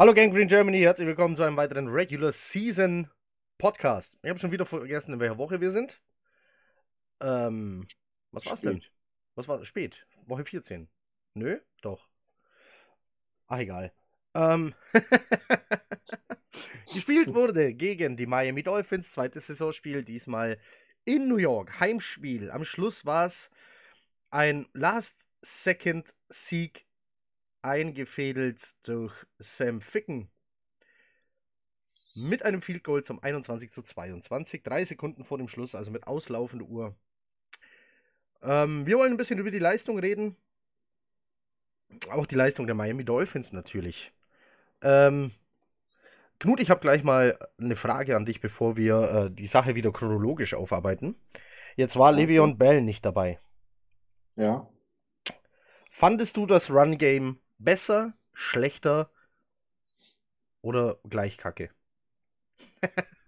Hallo Gang Green Germany, herzlich willkommen zu einem weiteren Regular Season Podcast. Ich habe schon wieder vergessen, in welcher Woche wir sind. Ähm, was war's denn? Was war spät? Woche 14. Nö, doch. Ach, egal. Ähm, gespielt wurde gegen die Miami Dolphins, zweites Saisonspiel, diesmal in New York. Heimspiel. Am Schluss war es ein Last-Second-Sieg eingefädelt durch Sam Ficken. Mit einem Field Goal zum 21 zu 22, drei Sekunden vor dem Schluss, also mit auslaufender Uhr. Ähm, wir wollen ein bisschen über die Leistung reden. Auch die Leistung der Miami Dolphins natürlich. Ähm, Knut, ich habe gleich mal eine Frage an dich, bevor wir äh, die Sache wieder chronologisch aufarbeiten. Jetzt war. Le'Veon Bell nicht dabei. Ja. Fandest du das Run-Game besser, schlechter oder gleich kacke?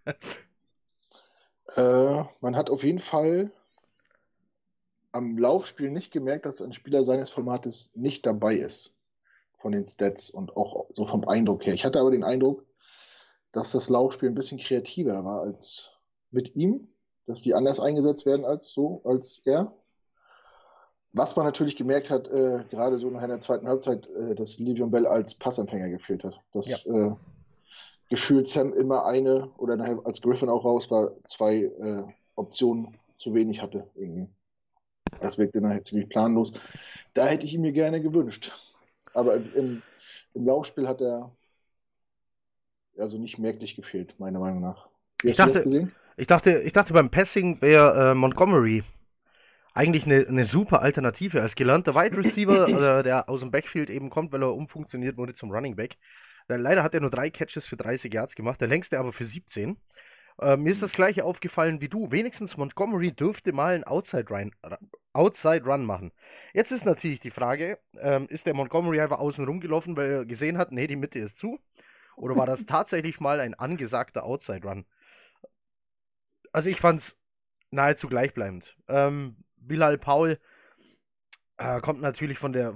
äh, man hat auf jeden Fall am Laufspiel nicht gemerkt, dass ein Spieler seines Formates nicht dabei ist. Von den Stats und auch so vom Eindruck her. Ich hatte aber den Eindruck, dass das Laufspiel ein bisschen kreativer war als mit ihm, dass die anders eingesetzt werden als so, als er. Was man natürlich gemerkt hat, äh, gerade so nach der zweiten Halbzeit, äh, dass Livion Bell als Passempfänger gefehlt hat. Dass ja. äh, gefühlt Sam immer eine oder nachher als Griffin auch raus war, zwei äh, Optionen zu wenig hatte. Irgendwie. Das wirkte nachher ziemlich planlos. Da hätte ich ihn mir gerne gewünscht. Aber im, im Laufspiel hat er also nicht merklich gefehlt, meiner Meinung nach. Wie ich dachte, ich dachte, ich dachte beim Passing wäre äh, Montgomery eigentlich eine, eine super Alternative als gelernter Wide Receiver, äh, der aus dem Backfield eben kommt, weil er umfunktioniert wurde zum Running Back. Äh, leider hat er nur drei Catches für 30 Yards gemacht, der längste aber für 17. Äh, mir ist das gleiche aufgefallen wie du. Wenigstens Montgomery dürfte mal einen Outside Run, Outside Run machen. Jetzt ist natürlich die Frage, ähm, ist der Montgomery einfach außen rumgelaufen, weil er gesehen hat, nee, die Mitte ist zu? Oder war das tatsächlich mal ein angesagter Outside Run? Also ich fand's nahezu gleichbleibend. Ähm, Bilal Paul äh, kommt natürlich von der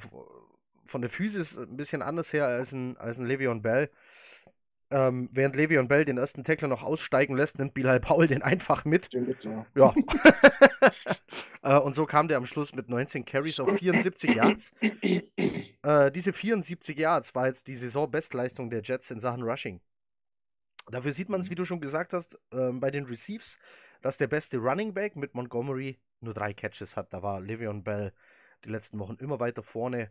von der Physis ein bisschen anders her als ein, als ein Le'Veon Bell. Ähm, während Le'Veon Bell den ersten Tackler noch aussteigen lässt, nimmt Bilal Paul den einfach mit. ja. ja. äh, und so kam der am Schluss mit 19 Carries auf 74 Yards. Äh, diese 74 Yards war jetzt die Saisonbestleistung der Jets in Sachen Rushing. Dafür sieht man es, wie du schon gesagt hast, äh, bei den Receives, dass der beste Running Back mit Montgomery nur drei Catches hat. Da war Le'Veon Bell die letzten Wochen immer weiter vorne.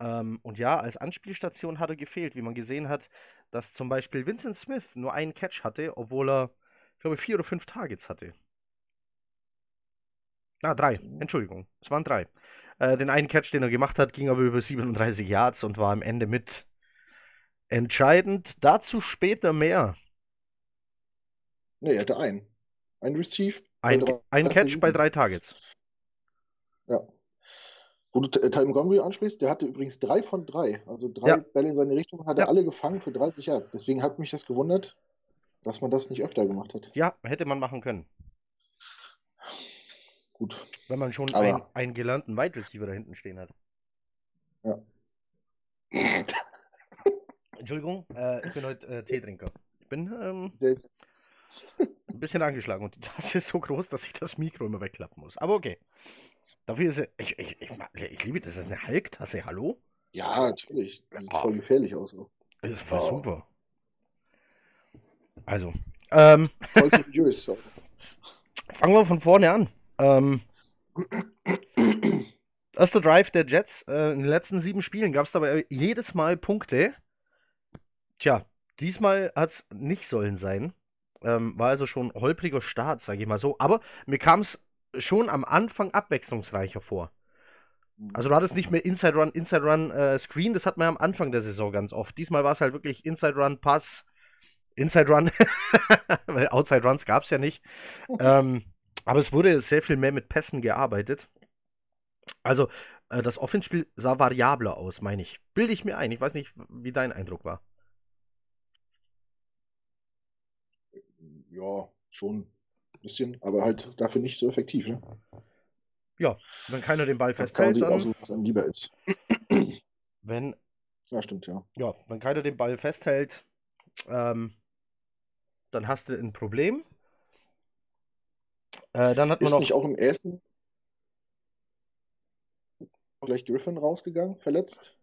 Ähm, und ja, als Anspielstation hat er gefehlt, wie man gesehen hat, dass zum Beispiel Vincent Smith nur einen Catch hatte, obwohl er, ich glaube, vier oder fünf Targets hatte. Ah, drei. Entschuldigung. Es waren drei. Äh, den einen Catch, den er gemacht hat, ging aber über 37 Yards und war am Ende mit entscheidend. Dazu später mehr. Nee, er hatte einen. Ein Receive. Ein, ein Catch bei drei Targets. Ja. Wo du Ty Montgomery anschließt, der hatte übrigens drei von drei. Also drei ja. Bälle in seine Richtung hat er ja. alle gefangen für 30 Yards. Deswegen hat mich das gewundert, dass man das nicht öfter gemacht hat. Ja, hätte man machen können. Gut. Wenn man schon einen, einen gelernten Wide Receiver da hinten stehen hat. Ja. Entschuldigung, äh, ich bin heute äh, Teetrinker. Ich bin ähm, sehr, sehr. Ein bisschen angeschlagen und die Tasse ist so groß, dass ich das Mikro immer wegklappen muss. Aber okay. Dafür ist er. Ich, ich, ich, ich liebe das. Das ist eine Hulk-Tasse. Hallo? Ja, natürlich. Das sieht voll gefährlich aus. So. Das ist voll oh. super. Also. Ähm, voll seriös. Fangen wir von vorne an. Ähm, erster Drive der Jets. Äh, in den letzten sieben Spielen gab es dabei jedes Mal Punkte. Tja, diesmal hat es nicht sollen sein. Ähm, war also schon holpriger Start, sage ich mal so. Aber mir kam es schon am Anfang abwechslungsreicher vor. Also du hattest nicht mehr Inside Run, Inside Run, äh, Screen, das hat man ja am Anfang der Saison ganz oft. Diesmal war es halt wirklich Inside Run, Pass, Inside Run, weil Outside Runs gab es ja nicht. ähm, aber es wurde sehr viel mehr mit Pässen gearbeitet. Also äh, das Offenspiel sah variabler aus, meine ich. Bilde ich mir ein. Ich weiß nicht, wie dein Eindruck war. Ja, schon bisschen, aber halt dafür nicht so effektiv. Ne? Ja, wenn keiner den Ball festhält, dann. Aussuchen, was einem lieber ist. Wenn Ja, stimmt, ja. Ja, wenn keiner den Ball festhält, ähm, dann hast du ein Problem. Äh, dann hat man Ist noch. nicht auch im ersten gleich Griffin rausgegangen, verletzt?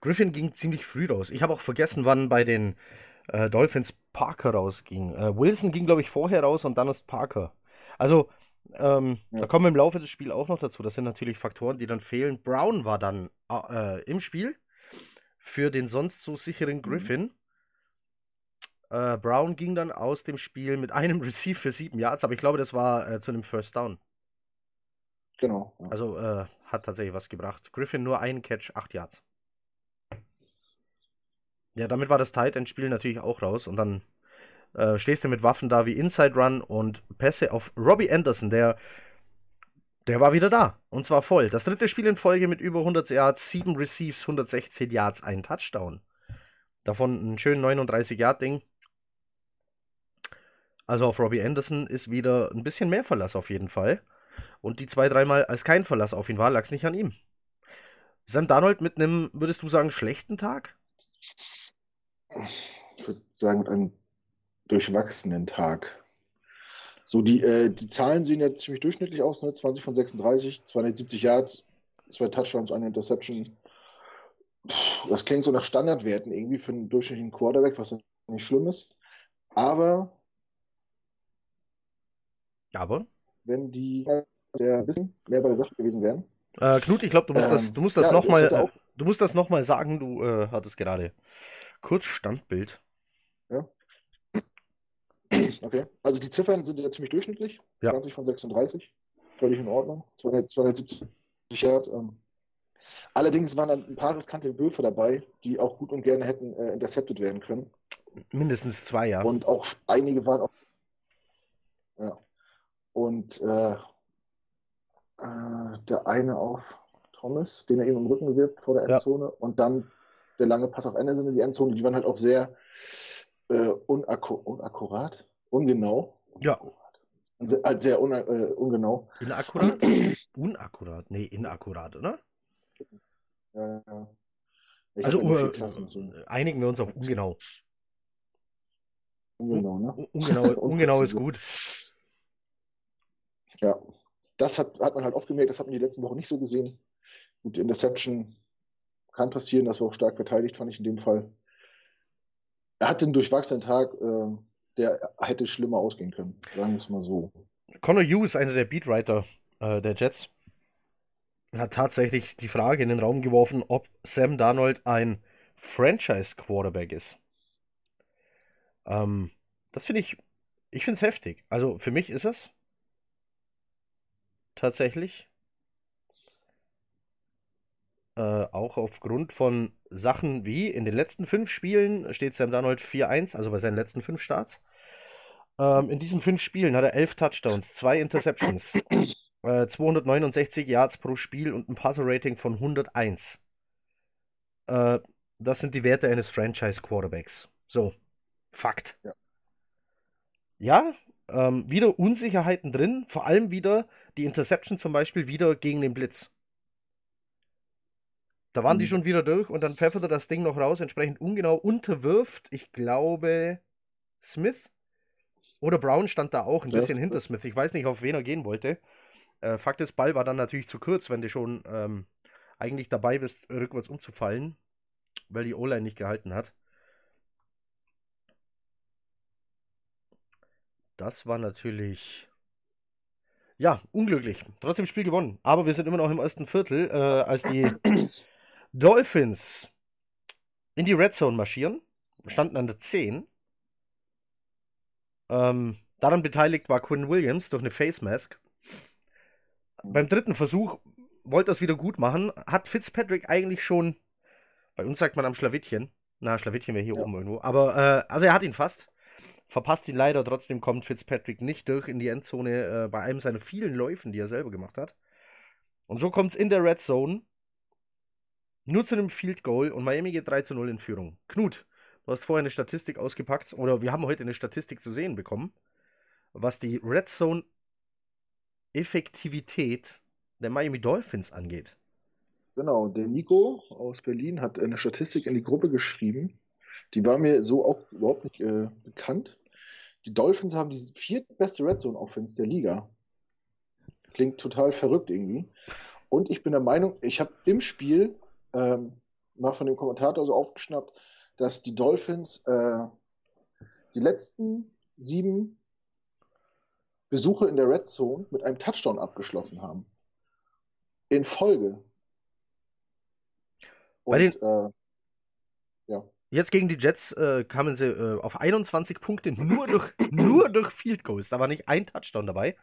Griffin ging ziemlich früh raus. Ich habe auch vergessen, wann bei den äh, Dolphins Parker rausging. Äh, Wilson ging, glaube ich, vorher raus und dann ist Parker. Also, ähm, Ja. da kommen wir im Laufe des Spiels auch noch dazu. Das sind natürlich Faktoren, die dann fehlen. Brown war dann äh, im Spiel für den sonst so sicheren Griffin. Äh, Brown ging dann aus dem Spiel mit einem Receive für sieben Yards, aber ich glaube, das war äh, zu einem First Down. Genau. Ja. Also äh, hat tatsächlich was gebracht. Griffin nur einen Catch, acht Yards. Ja, damit war das Tight End Spiel natürlich auch raus und dann äh, stehst du mit Waffen da wie Inside Run und Pässe auf Robbie Anderson, der der war wieder da und zwar voll. Das dritte Spiel in Folge mit über 100 Yards, sieben Receives, 116 Yards, ein Touchdown. Davon ein schön 39 Yard Ding. Also auf Robbie Anderson ist wieder ein bisschen mehr Verlass auf jeden Fall. Und die zwei, dreimal als kein Verlass auf ihn war, lag es nicht an ihm. Sam Darnold mit einem, würdest du sagen, schlechten Tag? Ich würde sagen, mit einem durchwachsenen Tag. So, die, äh, die Zahlen sehen ja ziemlich durchschnittlich aus, ne? 20 von 36, 270 Yards, zwei Touchdowns, eine Interception. Pff, Das klingt so nach Standardwerten irgendwie für einen durchschnittlichen Quarterback, was nicht schlimm ist. Aber Aber. wenn die der bisschen mehr bei der Sache gewesen wären, Äh, Knut, ich glaube, du musst das, du musst das ja, nochmal, du musst das sagen, du äh, hattest gerade kurz Standbild. Okay, also die Ziffern sind ja ziemlich durchschnittlich. Ja. 20 von 36. Völlig in Ordnung. 200, 270 Yards. Ähm. Allerdings waren dann ein paar riskante Würfe dabei, die auch gut und gerne hätten äh, intercepted werden können. Mindestens zwei, ja. Und auch einige waren auch. Ja. Und äh, äh, der eine auf Thomas, den er ihm im Rücken wirft vor der Ja. Endzone. Und dann der lange Pass auf Anderson in die Endzone. Die waren halt auch sehr äh, unakku unakkurat, ungenau. Ja. Sehr, halt sehr un, äh, ungenau. Inakkurat? Unakkurat? Nee, inakkurat, oder? Ja, ja. Ich Also uh, einigen wir uns auf ungenau. ungenau, ne? Un- Ungenau, ungenau ist gut. Ja, das hat, hat man halt oft gemerkt, das hat man die letzten Wochen nicht so gesehen. Gut, Interception kann passieren, das war auch stark verteidigt, fand ich in dem Fall. Er hatte einen durchwachsenen Tag, äh, der hätte schlimmer ausgehen können, sagen wir es mal so. Connor Hughes, einer der Beatwriter äh, der Jets, hat tatsächlich die Frage in den Raum geworfen, ob Sam Darnold ein Franchise-Quarterback ist. Ähm, das finde ich, ich finde es heftig. Also für mich ist es tatsächlich. Äh, auch aufgrund von Sachen wie in den letzten fünf Spielen steht Sam Darnold 4-1, also bei seinen letzten fünf Starts. Ähm, in diesen fünf Spielen hat er elf Touchdowns, zwei Interceptions, äh, 269 Yards pro Spiel und ein Passer-Rating von 101. Äh, das sind die Werte eines Franchise-Quarterbacks. So, Fakt. Ja. Ja, ähm, wieder Unsicherheiten drin, vor allem wieder die Interception zum Beispiel wieder gegen den Blitz. Da waren die Mhm. schon wieder durch und dann pfeffert er das Ding noch raus, entsprechend ungenau unterwirft, ich glaube, Smith. Oder Brown stand da auch ein bisschen hinter Smith. Ich weiß nicht, auf wen er gehen wollte. Äh, Fakt ist, Ball war dann natürlich zu kurz, wenn du schon ähm, eigentlich dabei bist, rückwärts umzufallen, weil die O-Line nicht gehalten hat. Das war natürlich. Ja, unglücklich. Trotzdem Spiel gewonnen. Aber wir sind immer noch im ersten Viertel, äh, als die Dolphins in die Red Zone marschieren. Standen an der 10. Ähm, daran beteiligt war Quinn Williams durch eine Face Mask. Beim dritten Versuch wollte er es wieder gut machen. Hat Fitzpatrick eigentlich schon, bei uns sagt man am Schlawittchen. Na, Schlawittchen wäre hier Ja. oben irgendwo. Aber, äh, also er hat ihn fast. Verpasst ihn leider, trotzdem kommt Fitzpatrick nicht durch in die Endzone äh, bei einem seiner vielen Läufen, die er selber gemacht hat. Und so kommt es in der Red Zone nur zu einem Field Goal und Miami geht 3 zu 0 in Führung. Knut, du hast vorher eine Statistik ausgepackt, oder wir haben heute eine Statistik zu sehen bekommen, was die Red Zone Effektivität der Miami Dolphins angeht. Genau, der Nico aus Berlin hat eine Statistik in die Gruppe geschrieben. Die war mir so auch überhaupt nicht äh, bekannt. Die Dolphins haben die viertbeste Red Zone Offense der Liga. Klingt total verrückt irgendwie. Und ich bin der Meinung, ich habe im Spiel ähm, mal von dem Kommentator so aufgeschnappt, dass die Dolphins äh, die letzten sieben Besuche in der Red Zone mit einem Touchdown abgeschlossen haben. In Folge. Bei den, äh, ja. Jetzt gegen die Jets äh, kamen sie äh, auf 21 Punkte nur durch, nur durch Field Goals. Da war nicht ein Touchdown dabei.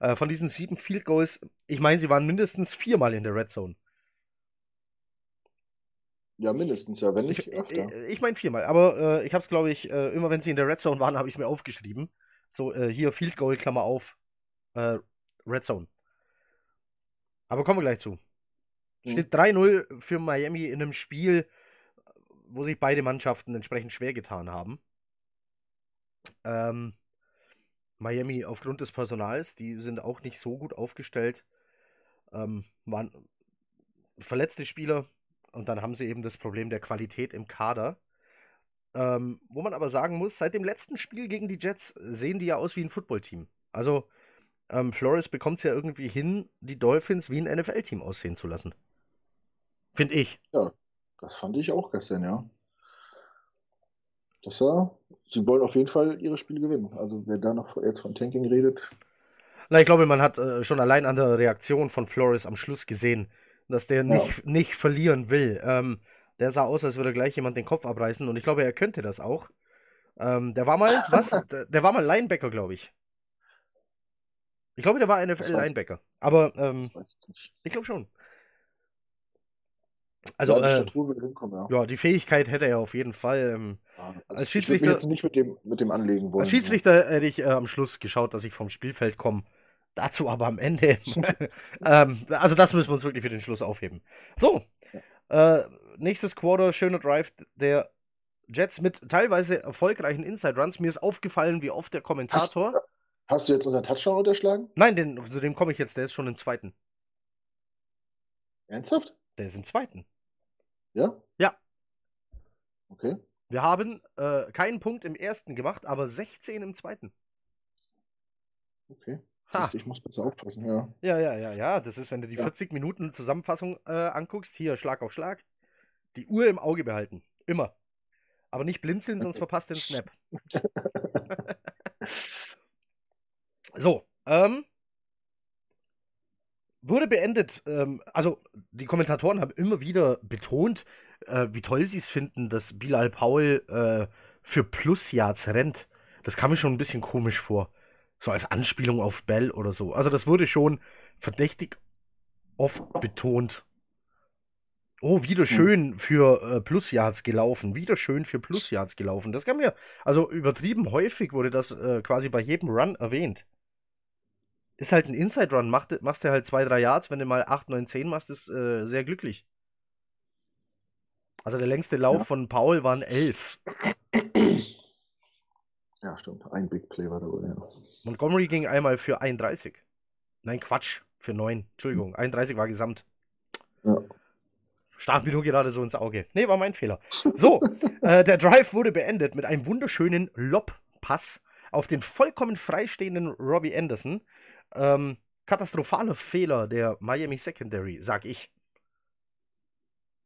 Äh, von diesen sieben Field Goals, ich meine, sie waren mindestens viermal in der Red Zone. Ja, mindestens, ja, wenn nicht Ich, ich, ich meine viermal, aber äh, ich habe es, glaube ich, äh, immer wenn sie in der Red Zone waren, habe ich es mir aufgeschrieben. So, äh, hier Field Goal, Klammer auf, äh, Red Zone. Aber kommen wir gleich zu. Hm. Steht 3-0 für Miami in einem Spiel, wo sich beide Mannschaften entsprechend schwer getan haben. Ähm, Miami aufgrund des Personals, die sind auch nicht so gut aufgestellt. Ähm, waren verletzte Spieler, und dann haben sie eben das Problem der Qualität im Kader. Ähm, wo man aber sagen muss, seit dem letzten Spiel gegen die Jets sehen die ja aus wie ein Footballteam. Also ähm, Flores bekommt es ja irgendwie hin, die Dolphins wie ein NFL-Team aussehen zu lassen. Finde ich. Ja, das fand ich auch gestern, ja. Das war, sie wollen auf jeden Fall ihre Spiele gewinnen. Also wer da noch jetzt von Tanking redet. Na, ich glaube, man hat äh, schon allein an der Reaktion von Flores am Schluss gesehen, dass der nicht, ja. nicht verlieren will. Ähm, der sah aus, als würde gleich jemand den Kopf abreißen und ich glaube, er könnte das auch. Ähm, der war mal, was? Der war mal Linebacker, glaube ich. Ich glaube, der war NFL-Linebacker. Aber ähm, ich, glaube schon. Also, ja, die, äh, ja. ja, die Fähigkeit hätte er auf jeden Fall. Ähm, ja, also als Schiedsrichter. Ich jetzt nicht mit dem, mit dem anlegen wollen. Als Schiedsrichter hätte ich äh, am Schluss geschaut, dass ich vom Spielfeld komme Dazu aber am Ende. ähm, also das müssen wir uns wirklich für den Schluss aufheben. So, äh, nächstes Quarter, schöner Drive der Jets mit teilweise erfolgreichen Inside Runs. Mir ist aufgefallen, wie oft der Kommentator. Hast, hast du jetzt unseren Touchdown unterschlagen? Nein, den, zu dem komme ich jetzt. Der ist schon im zweiten. Ernsthaft? Der ist im zweiten. Ja? Ja. Okay. Wir haben äh, keinen Punkt im ersten gemacht, aber 16 im zweiten. Okay. Ich muss besser aufpassen, ja. Ja, ja, ja, ja. Das ist, wenn du die ja. 40 Minuten Zusammenfassung äh, anguckst, hier Schlag auf Schlag, die Uhr im Auge behalten. Immer. Aber nicht blinzeln, sonst verpasst den Snap. so, ähm, wurde beendet. Ähm, also, die Kommentatoren haben immer wieder betont, äh, wie toll sie es finden, dass Bilal Paul äh, für Plus-Yards rennt. Das kam mir schon ein bisschen komisch vor. So als Anspielung auf Bell oder so. Also das wurde schon verdächtig oft betont. Oh, wieder hm. schön für äh, Plusjahrs gelaufen. Wieder schön für Plusjahrs gelaufen. Das kam mir, also übertrieben häufig wurde das äh, quasi bei jedem Run erwähnt. Ist halt ein Inside-Run. Mach, machst du halt zwei, drei Yards. Wenn du mal 8, 9, 10 machst, ist äh, sehr glücklich. Also der längste Lauf ja. von Paul waren 11. Ja, stimmt. Ein Big Play war da wohl, ja. Montgomery ging einmal für 31. Nein, Quatsch, für 9. Entschuldigung, 31 war gesamt. Ja. Stach mir nur gerade so ins Auge. Nee, war mein Fehler. So, äh, der Drive wurde beendet mit einem wunderschönen Lob-Pass auf den vollkommen freistehenden Robbie Anderson. Ähm, katastrophaler Fehler der Miami Secondary, sag ich.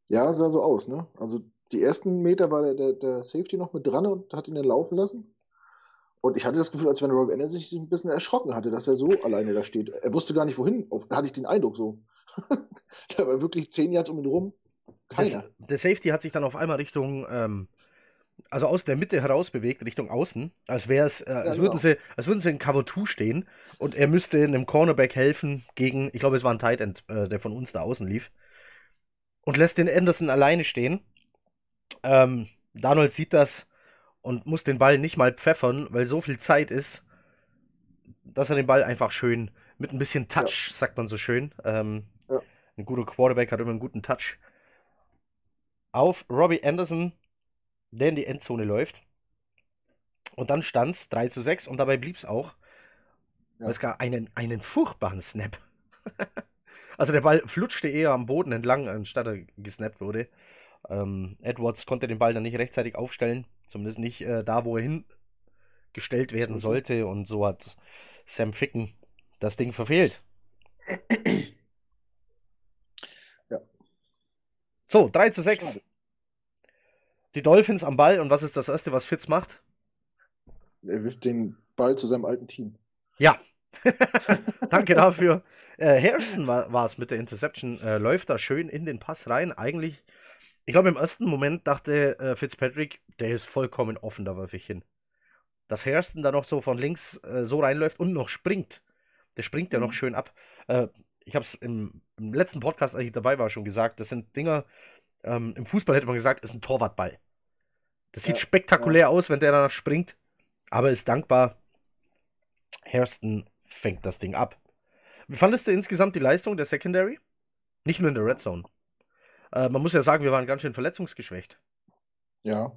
Ja, sah so aus, ne? Also die ersten Meter war der, der, der Safety noch mit dran und hat ihn dann laufen lassen. Und ich hatte das Gefühl, als wenn Rob Anderson sich ein bisschen erschrocken hatte, dass er so alleine da steht. Er wusste gar nicht, wohin. Da hatte ich den Eindruck so. da war wirklich zehn Yards um ihn rum. Keiner. Das, der Safety hat sich dann auf einmal Richtung, ähm, also aus der Mitte heraus bewegt, Richtung Außen. Als wäre es, äh, als, ja, würden genau. sie, als würden sie in Cover 2 stehen und er müsste einem Cornerback helfen gegen, ich glaube, es war ein Tight End, äh, der von uns da außen lief. Und lässt den Anderson alleine stehen. Ähm, Donald sieht das und muss den Ball nicht mal pfeffern, weil so viel Zeit ist, dass er den Ball einfach schön mit ein bisschen Touch, ja. sagt man so schön. Ähm, ja. Ein guter Quarterback hat immer einen guten Touch. Auf Robbie Anderson, der in die Endzone läuft. Und dann stand es 3 zu 6 und dabei blieb es auch. Ja. Es gab einen, einen furchtbaren Snap. Also der Ball flutschte eher am Boden entlang, anstatt er gesnappt wurde. Ähm, Edwards konnte den Ball dann nicht rechtzeitig aufstellen, zumindest nicht äh, da, wo er hingestellt werden Mhm. sollte. Und so hat Sam Ficken das Ding verfehlt. Ja. So, 3 zu 6. Schade. Die Dolphins am Ball und was ist das Erste, was Fitz macht? Er wirft den Ball zu seinem alten Team. Ja. Danke dafür. Äh, Harrison war es mit der Interception. Äh, läuft da schön in den Pass rein. Eigentlich, ich glaube, im ersten Moment dachte äh, Fitzpatrick, der ist vollkommen offen, da wirf ich hin. Dass Harrison da noch so von links äh, so reinläuft und noch springt. Der springt ja noch Mhm. schön ab. Äh, ich habe es im, im letzten Podcast, als ich dabei war, schon gesagt. Das sind Dinger, ähm, im Fußball hätte man gesagt, ist ein Torwartball. Das sieht Ja, spektakulär aus, wenn der danach springt. Aber ist dankbar. Hairston fängt das Ding ab. Wie fandest du insgesamt die Leistung der Secondary? Nicht nur in der Red Zone. Äh, man muss ja sagen, wir waren ganz schön verletzungsgeschwächt. Ja.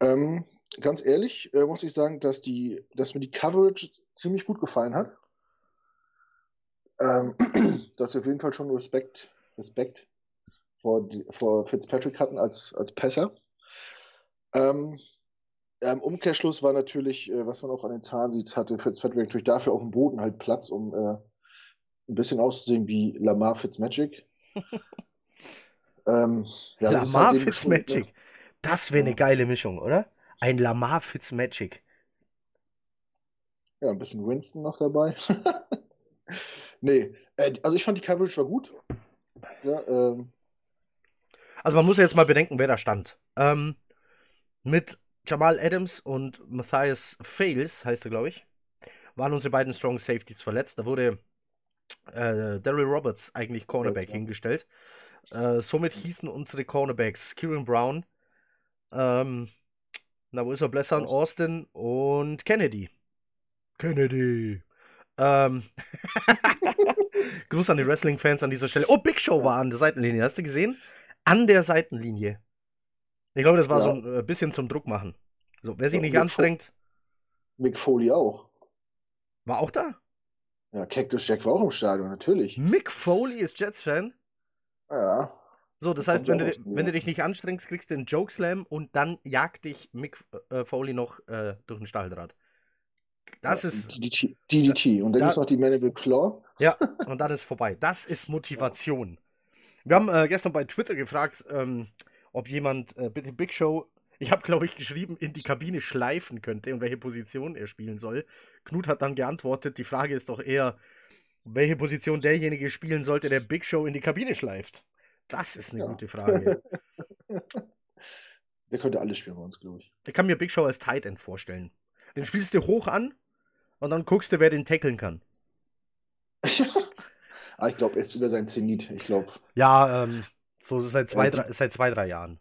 Ähm, ganz ehrlich äh, muss ich sagen, dass, die, dass mir die Coverage ziemlich gut gefallen hat. Ähm, dass wir auf jeden Fall schon Respekt, Respekt vor, vor Fitzpatrick hatten als, als Passer. Ähm, ja, Im Umkehrschluss war natürlich, äh, was man auch an den Zahlen sieht, hatte Fitzpatrick natürlich dafür auf dem Boden halt Platz, um äh, ein bisschen auszusehen wie Lamar Fitzmagic. ähm, ja, Lamar halt geschuldet, ne? Fitzmagic. Das wäre eine geile Mischung, oder? Ein Lamar Fitzmagic. Ja, ein bisschen Winston noch dabei. nee, äh, also ich fand die Coverage war gut. Ja, ähm, Also man muss ja jetzt mal bedenken, wer da stand. Ähm, mit Jamal Adams und Matthias Fails, heißt er, glaube ich, waren unsere beiden Strong Safeties verletzt. Da wurde äh, Daryl Roberts eigentlich Cornerback ja. hingestellt. Äh, somit hießen unsere Cornerbacks Kieran Brown, ähm, na, wo ist er? Blessan, Austin und Kennedy. Kennedy. Ähm, Gruß an die Wrestling-Fans an dieser Stelle. Oh, Big Show war an der Seitenlinie. Hast du gesehen? An der Seitenlinie. Ich glaube, das war Ja. so ein äh, bisschen zum Druck machen. So, wer sich Ja, nicht Mick anstrengt, Mick Foley auch. war auch da. Ja, Cactus Jack war auch im Stadion, natürlich. Mick Foley ist Jets-Fan. Ja, So, das Da heißt, wenn du, wenn du dich nicht anstrengst, kriegst du den Jokeslam und dann jagt dich Mick äh, Foley noch äh, durch den Stahldraht. Das ja, ist, DDT. DDT. Und dann da- es noch die Mandible Claw. ja, und dann ist vorbei. Das ist Motivation. Wir haben äh, gestern bei Twitter gefragt, ähm, ob jemand äh, bitte Big Show, ich habe glaube ich geschrieben, in die Kabine schleifen könnte und welche Position er spielen soll. Knut hat dann geantwortet, die Frage ist doch eher, welche Position derjenige spielen sollte, der Big Show in die Kabine schleift. Das ist eine Ja. gute Frage. Der könnte alles spielen bei uns, glaube ich. Ich kann mir Big Show als Tight End vorstellen. Den spielst du hoch an und dann guckst du, wer den tackeln kann. ah, ich glaube, er ist über sein Zenit. Ich glaube, Ja, ähm, so seit zwei, drei, seit zwei, drei Jahren.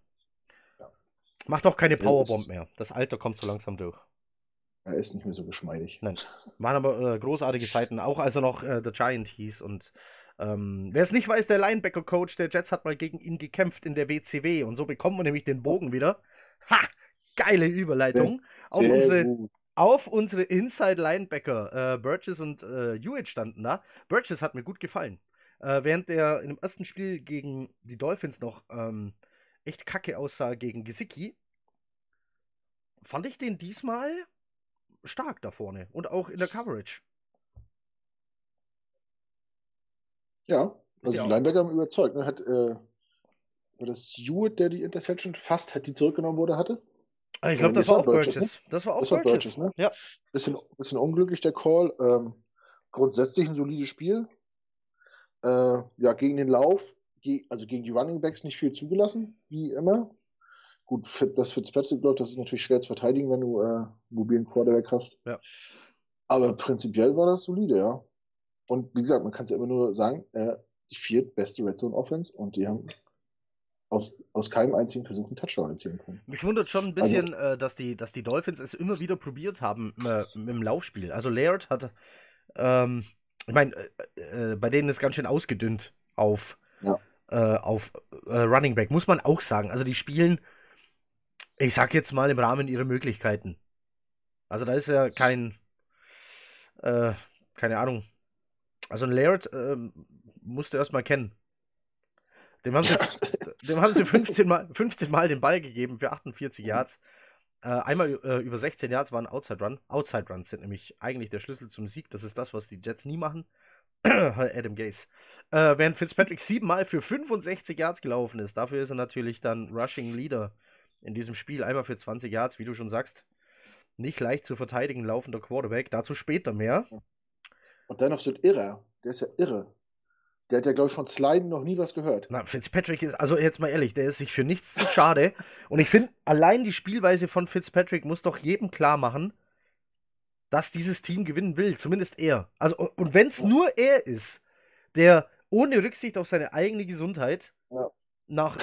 Ja. Macht auch keine Powerbomb mehr. Das Alter kommt so langsam durch. Er ist nicht mehr so geschmeidig. Nein. Waren aber äh, großartige Zeiten, auch als er noch äh, The Giant hieß. Und ähm, wer es nicht weiß, der Linebacker-Coach der Jets hat mal gegen ihn gekämpft in der WCW. Und so bekommt man nämlich den Bogen wieder. Ha! Geile Überleitung. Auf unsere- gut. Auf unsere Inside-Linebacker. Äh, Burgess und äh, Hewitt standen da. Burgess hat mir gut gefallen. Äh, während der in dem ersten Spiel gegen die Dolphins noch ähm, echt kacke aussah gegen Gesicki, fand ich den diesmal stark da vorne und auch in der Coverage. Ja, also die Linebacker haben überzeugt. Ne? Hat, äh, war das Hewitt, der die Interception fast, hat die zurückgenommen wurde, hatte? Äh, Ich Ja, glaube, nee, das war das auch Burgess, Burgess. Das war auch Das war Burgess. Burgess, ne? Ja. Bisschen, bisschen unglücklich der Call. Ähm, grundsätzlich ein solides Spiel. Äh, ja, gegen den Lauf, also gegen die Running Backs nicht viel zugelassen, wie immer. Gut, Fit- das Fitzpatrick läuft, das ist natürlich schwer zu verteidigen, wenn du äh, einen mobilen Quarterback hast. Ja. Aber prinzipiell war das solide, ja. Und wie gesagt, man kann es ja immer nur sagen, äh, die viertbeste Red Zone Offense und die haben aus, aus keinem einzigen Versuch einen Touchdown erzielen können. Mich wundert schon ein Also bisschen, äh, dass, die, dass die Dolphins es immer wieder probiert haben äh, im Laufspiel. Also Laird hat, ähm, ich meine, äh, äh, bei denen ist ganz schön ausgedünnt auf, Ja. äh, auf äh, Running Back, muss man auch sagen. Also die spielen, ich sag jetzt mal, im Rahmen ihrer Möglichkeiten. Also da ist ja kein, äh, keine Ahnung. Also ein Laird ähm, musst du erstmal kennen. Dem haben sie, dem haben sie 15, Mal, 15 Mal den Ball gegeben für 48 Yards. Äh, einmal äh, über 16 Yards war ein Outside Run. Outside Runs sind nämlich eigentlich der Schlüssel zum Sieg. Das ist das, was die Jets nie machen. Adam Gase. Äh, während Fitzpatrick siebenmal für 65 Yards gelaufen ist. Dafür ist er natürlich dann Rushing Leader in diesem Spiel. Einmal für 20 Yards, wie du schon sagst. Nicht leicht zu verteidigen, laufender Quarterback. Dazu später mehr. Und dennoch so ein Irrer. Der ist ja irre. Der hat ja, glaube ich, von Sliden noch nie was gehört. Na, Fitzpatrick ist, also jetzt mal ehrlich, der ist sich für nichts zu schade. Und ich finde, allein die Spielweise von Fitzpatrick muss doch jedem klar machen, dass dieses Team gewinnen will. Zumindest er. Also, und wenn es nur er ist, der ohne Rücksicht auf seine eigene Gesundheit Ja. nach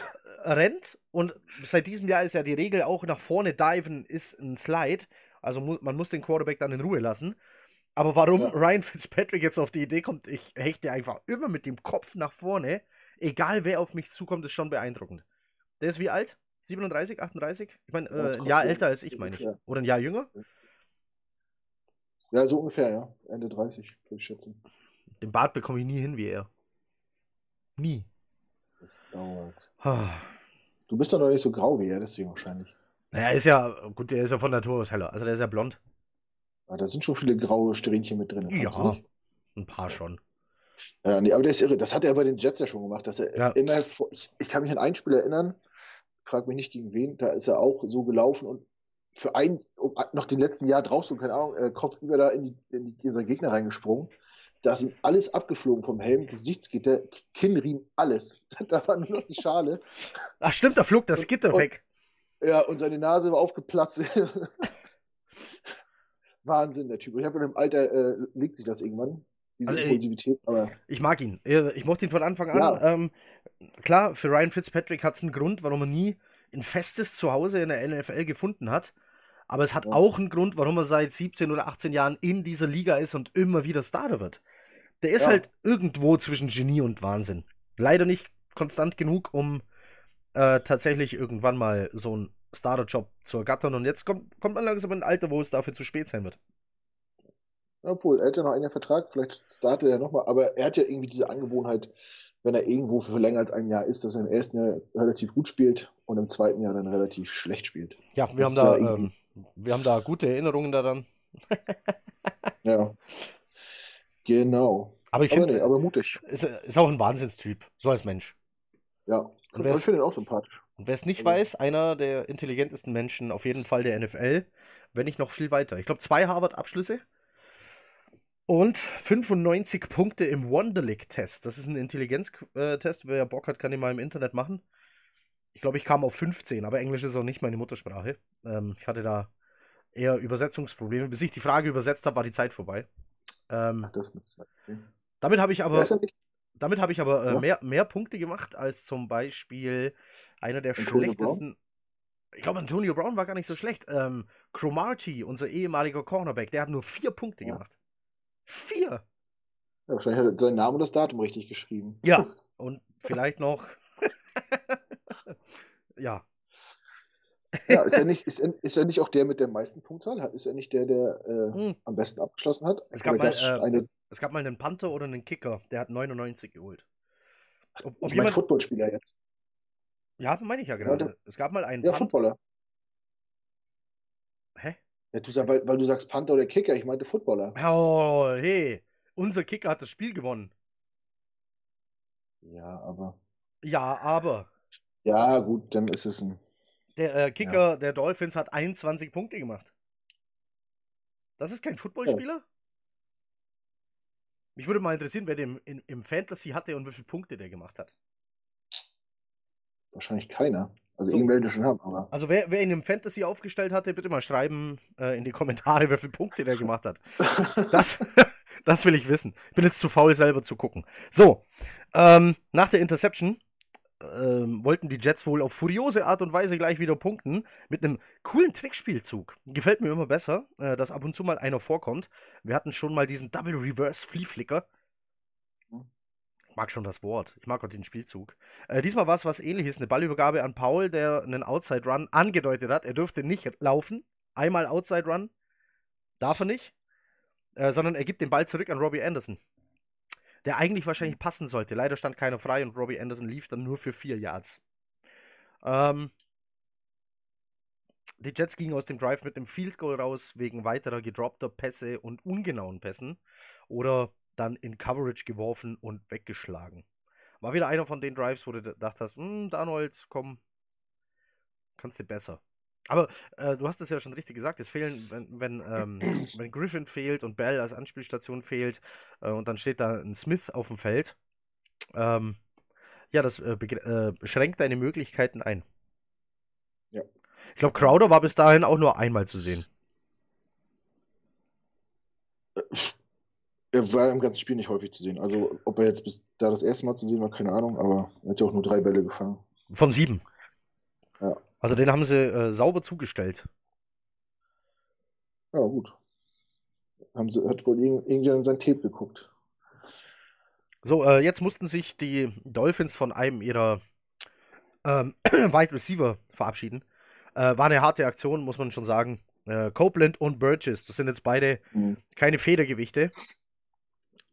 rennt und seit diesem Jahr ist ja die Regel auch nach vorne diven ist ein Slide. Also mu man muss den Quarterback dann in Ruhe lassen. Aber warum Ja. Ryan Fitzpatrick jetzt auf die Idee kommt, ich hechte einfach immer mit dem Kopf nach vorne, egal wer auf mich zukommt, ist schon beeindruckend. Der ist wie alt? 37, 38? Ich meine, äh, ein. Jahr älter als ich, meine ich. Oder ein Jahr jünger? Ja, so ungefähr, ja. Ende 30, würde ich schätzen. Den Bart bekomme ich nie hin wie er. Nie. Das dauert. Du bist doch noch nicht so grau wie er, deswegen wahrscheinlich. Naja, ist ja, gut, der ist ja von Natur aus heller. Also der ist ja blond. Aber da sind schon viele graue Strähnchen mit drin. Ja. Ein paar schon. Ja, nee, aber der ist irre. Das hat er bei den Jets ja schon gemacht, dass er Ja. immer vor, ich, ich kann mich an ein Spiel erinnern, frag mich nicht gegen wen, da ist er auch so gelaufen und für ein, um noch den letzten Jahr drauf, so keine Ahnung, äh, Kopf über da in, die, in, die, in seinen Gegner reingesprungen. Da ihm alles abgeflogen vom Helm, Gesichtsgitter, Kinnriemen, alles. Da war nur noch die Schale. Ach stimmt, da flog das Gitter und- weg. Ja, und seine Nase war aufgeplatzt. Wahnsinn, der Typ. Ich habe im Alter äh, legt sich das irgendwann, diese Also, ey, Impulsivität, aber Ich mag ihn. Äh, Ich mochte ihn von Anfang an. Ja. Ähm, klar, für Ryan Fitzpatrick hat es einen Grund, warum er nie ein festes Zuhause in der NFL gefunden hat. Aber es hat Ja. auch einen Grund, warum er seit 17 oder 18 Jahren in dieser Liga ist und immer wieder Starter wird. Der ist Ja. halt irgendwo zwischen Genie und Wahnsinn. Leider nicht konstant genug, um äh, tatsächlich irgendwann mal so einen Starter-Job zu ergattern. Und jetzt kommt, kommt man langsam in ein Alter, wo es dafür zu spät sein wird. Obwohl, er hat ja noch einen Jahr Vertrag, vielleicht startet er nochmal, aber er hat ja irgendwie diese Angewohnheit, wenn er irgendwo für länger als ein Jahr ist, dass er im ersten Jahr relativ gut spielt und im zweiten Jahr dann relativ schlecht spielt. Ja, wir Das haben da, ähm, wir haben da gute Erinnerungen daran. Ja. Genau. Aber ich finde, nee, aber mutig. ist, ist auch ein Wahnsinnstyp, so als Mensch. Ja. Und ich finde ihn auch sympathisch. Und wer es nicht Also- weiß, einer der intelligentesten Menschen auf jeden Fall der NFL, wenn nicht noch viel weiter. Ich glaube, zwei Harvard-Abschlüsse und 95 Punkte im Wonderlic-Test. Das ist ein Intelligenztest. Wer Bock hat, kann ihn mal im Internet machen. Ich glaube, ich kam auf 15, aber Englisch ist auch nicht meine Muttersprache. Ähm, ich hatte da eher Übersetzungsprobleme. Bis ich die Frage übersetzt habe, war die Zeit vorbei. Ähm, Ach, okay. damit habe ich aber. Er? Damit habe ich aber äh, Ja. mehr, mehr Punkte gemacht als zum Beispiel einer der Antonio schlechtesten. Ich glaube, Antonio Brown war gar nicht so schlecht. Ähm, Cromartie, unser ehemaliger Cornerback, der hat nur vier Punkte Ja. gemacht. Vier! Ja, wahrscheinlich hat er seinen Namen und das Datum richtig geschrieben. Ja. Und vielleicht noch. ja. Ja, ist er nicht, ist er, ist er nicht auch der mit der meisten Punktzahl? Ist er nicht der, der äh, Hm. am besten abgeschlossen hat? Es gab mal, äh, eine, Es gab mal einen Panther oder einen Kicker, der hat 99 geholt. Ob, ob ich jemand. Footballspieler jetzt. Ja, meine ich ja Ja, gerade. der- es gab mal einen Ja, Panther. Footballer. Hä? Ja, du sag, weil, weil du sagst Panther oder Kicker, ich meinte Footballer. Oh, hey. Unser Kicker hat das Spiel gewonnen. Ja, aber. Ja, aber. Ja, gut, dann ist es ein. Der äh, Kicker der Dolphins hat 21 Punkte gemacht. Das ist kein Footballspieler? Mich würde mal interessieren, wer den im, im Fantasy hatte und wie viele Punkte der gemacht hat. Wahrscheinlich keiner. Also So. irgendwelche schon haben, aber. Also wer, wer ihn im Fantasy aufgestellt hatte, bitte mal schreiben äh, in die Kommentare, wie viele Punkte der gemacht hat. Das, das will ich wissen. Ich bin jetzt zu faul, selber zu gucken. So, ähm, nach der Interception ähm, wollten die Jets wohl auf furiose Art und Weise gleich wieder punkten mit einem coolen Trickspielzug. Gefällt mir immer besser, äh, dass ab und zu mal einer vorkommt. Wir hatten schon mal diesen Double Reverse Flea Flicker. Ich mag schon das Wort. Ich mag auch den Spielzug. Äh, diesmal war es was ähnliches. Eine Ballübergabe an Paul, der einen Outside Run angedeutet hat. Er dürfte nicht laufen. Einmal Outside Run. Darf er nicht. Äh, sondern er gibt den Ball zurück an Robbie Anderson. Der eigentlich wahrscheinlich passen sollte. Leider stand keiner frei und Robbie Anderson lief dann nur für vier Yards. Ähm, die Jets gingen aus dem Drive mit einem Field Goal raus, wegen weiterer gedroppter Pässe und ungenauen Pässen. Oder dann in Coverage geworfen und weggeschlagen. War wieder einer von den Drives, wo du gedacht hast, hm, Darnold, komm, kannst du besser. Aber äh, du hast es ja schon richtig gesagt, es fehlen, wenn, wenn, ähm, wenn Griffin fehlt und Bell als Anspielstation fehlt äh, und dann steht da ein Smith auf dem Feld, ähm, ja, das äh, äh schränkt deine Möglichkeiten ein. Ja. Ich glaube, Crowder war bis dahin auch nur einmal zu sehen. Er war im ganzen Spiel nicht häufig zu sehen. Also, ob er jetzt bis da das erste Mal zu sehen war, keine Ahnung, aber er hat ja auch nur drei Bälle gefangen. Von sieben. Also, den haben sie äh, sauber zugestellt. Ja, gut. Haben sie, hat wohl irgendjemand in sein Tape geguckt. So, äh, jetzt mussten sich die Dolphins von einem ihrer ähm, Wide Receiver verabschieden. Äh, war eine harte Aktion, muss man schon sagen. Äh, Copeland und Burgess, das sind jetzt beide mhm. keine Federgewichte.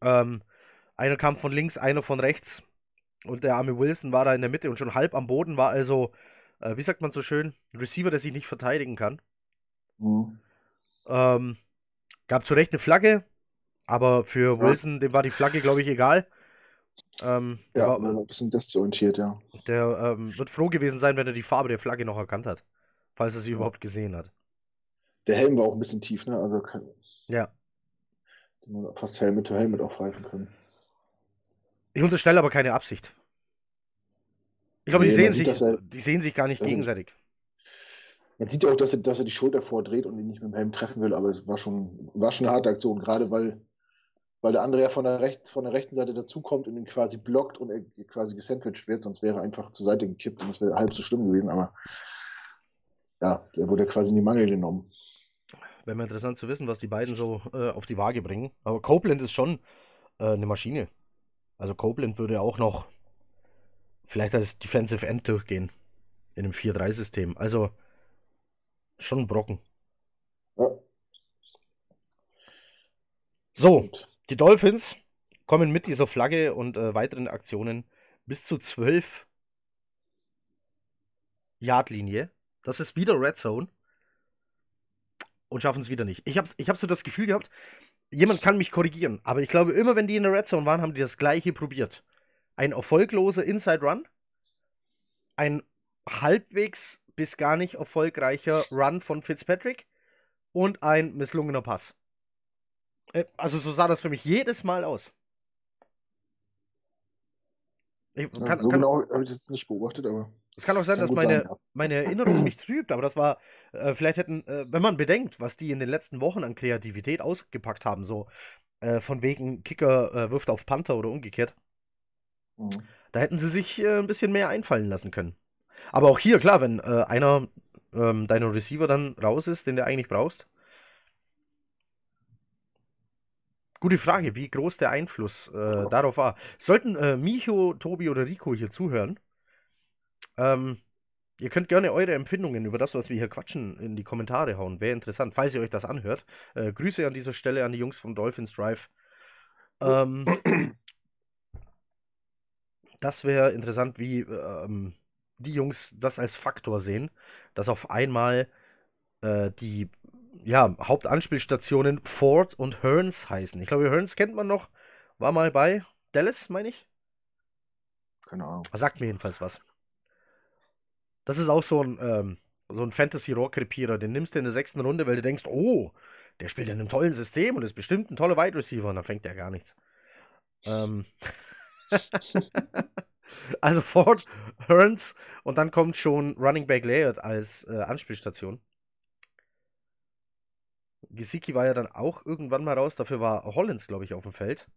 Ähm, einer kam von links, einer von rechts. Und der arme Wilson war da in der Mitte und schon halb am Boden war also, äh, wie sagt man so schön, Receiver, der sich nicht verteidigen kann. Mhm. Ähm, gab zu Recht eine Flagge, aber für Wilson, dem war die Flagge, glaube ich, egal. Ähm, ja, war, ein bisschen desorientiert, ja. Der ähm, wird froh gewesen sein, wenn er die Farbe der Flagge noch erkannt hat falls er sie überhaupt gesehen hat. Der Helm war auch ein bisschen tief, ne? Also kann, ja. Fast Helmet to Helmet auch pfeifen können. Ich unterstelle aber keine Absicht. Ich glaube, nee, die, sehen sich, er, die sehen sich gar nicht ja, gegenseitig. Man sieht ja auch, dass er, dass er die Schulter vordreht und ihn nicht mit dem Helm treffen will, aber es war schon, war schon eine harte Aktion, gerade weil, weil der andere ja von der, recht, von der rechten Seite dazukommt und ihn quasi blockt und er quasi gesandwiched wird, sonst wäre er einfach zur Seite gekippt und es wäre halb so schlimm gewesen, aber ja, der wurde quasi in die Mangel genommen. Wäre mal interessant zu wissen, was die beiden so äh, auf die Waage bringen. Aber Copeland ist schon äh, eine Maschine. Also Copeland würde auch noch vielleicht als Defensive End durchgehen. In einem 4-3-System. Also schon ein Brocken. Ja. So, die Dolphins kommen mit dieser Flagge und äh, weiteren Aktionen bis zu 12 Yard-Linie das ist wieder Red Zone. Und schaffen es wieder nicht. Ich habe ich hab so das Gefühl gehabt, jemand kann mich korrigieren, aber ich glaube, immer wenn die in der Red Zone waren, haben die das gleiche probiert. Ein erfolgloser Inside Run, ein halbwegs bis gar nicht erfolgreicher Run von Fitzpatrick und ein misslungener Pass. Äh, also so sah das für mich jedes Mal aus. Ich, kann, so kann, genau habe ich das nicht beobachtet, aber. Es kann auch sein, dass meine, sein, ja. meine Erinnerung mich trübt, aber das war, äh, vielleicht hätten, äh, wenn man bedenkt, was die in den letzten Wochen an Kreativität ausgepackt haben, so äh, von wegen Kicker äh, wirft auf Panther oder umgekehrt, mhm. da hätten sie sich äh, ein bisschen mehr einfallen lassen können. Aber auch hier, klar, wenn äh, einer ähm, deiner Receiver dann raus ist, den du eigentlich brauchst. Gute Frage, wie groß der Einfluss darauf war. Sollten Micho, Tobi oder Rico hier zuhören, ähm, ihr könnt gerne eure Empfindungen über das, was wir hier quatschen, in die Kommentare hauen. Wäre interessant, falls ihr euch das anhört. Äh, Grüße an dieser Stelle an die Jungs vom Dolphins Drive. Ähm, das wäre interessant, wie ähm, die Jungs das als Faktor sehen, dass auf einmal äh, die ja, Hauptanspielstationen Ford und Hearns heißen. Ich glaube, Hearns kennt man noch, war mal bei Dallas, meine ich. Keine Ahnung. Sagt mir jedenfalls was. Das ist auch so ein, ähm, so ein Fantasy-Rohrkrepierer. Den nimmst du in der sechsten Runde, weil du denkst, oh, der spielt in einem tollen System und ist bestimmt ein toller Wide Receiver und dann fängt der gar nichts. Ähm. also Ford, Hearns und dann kommt schon Running Back Layout als äh, Anspielstation. Gesicki war ja dann auch irgendwann mal raus, dafür war Hollins, glaube ich, auf dem Feld.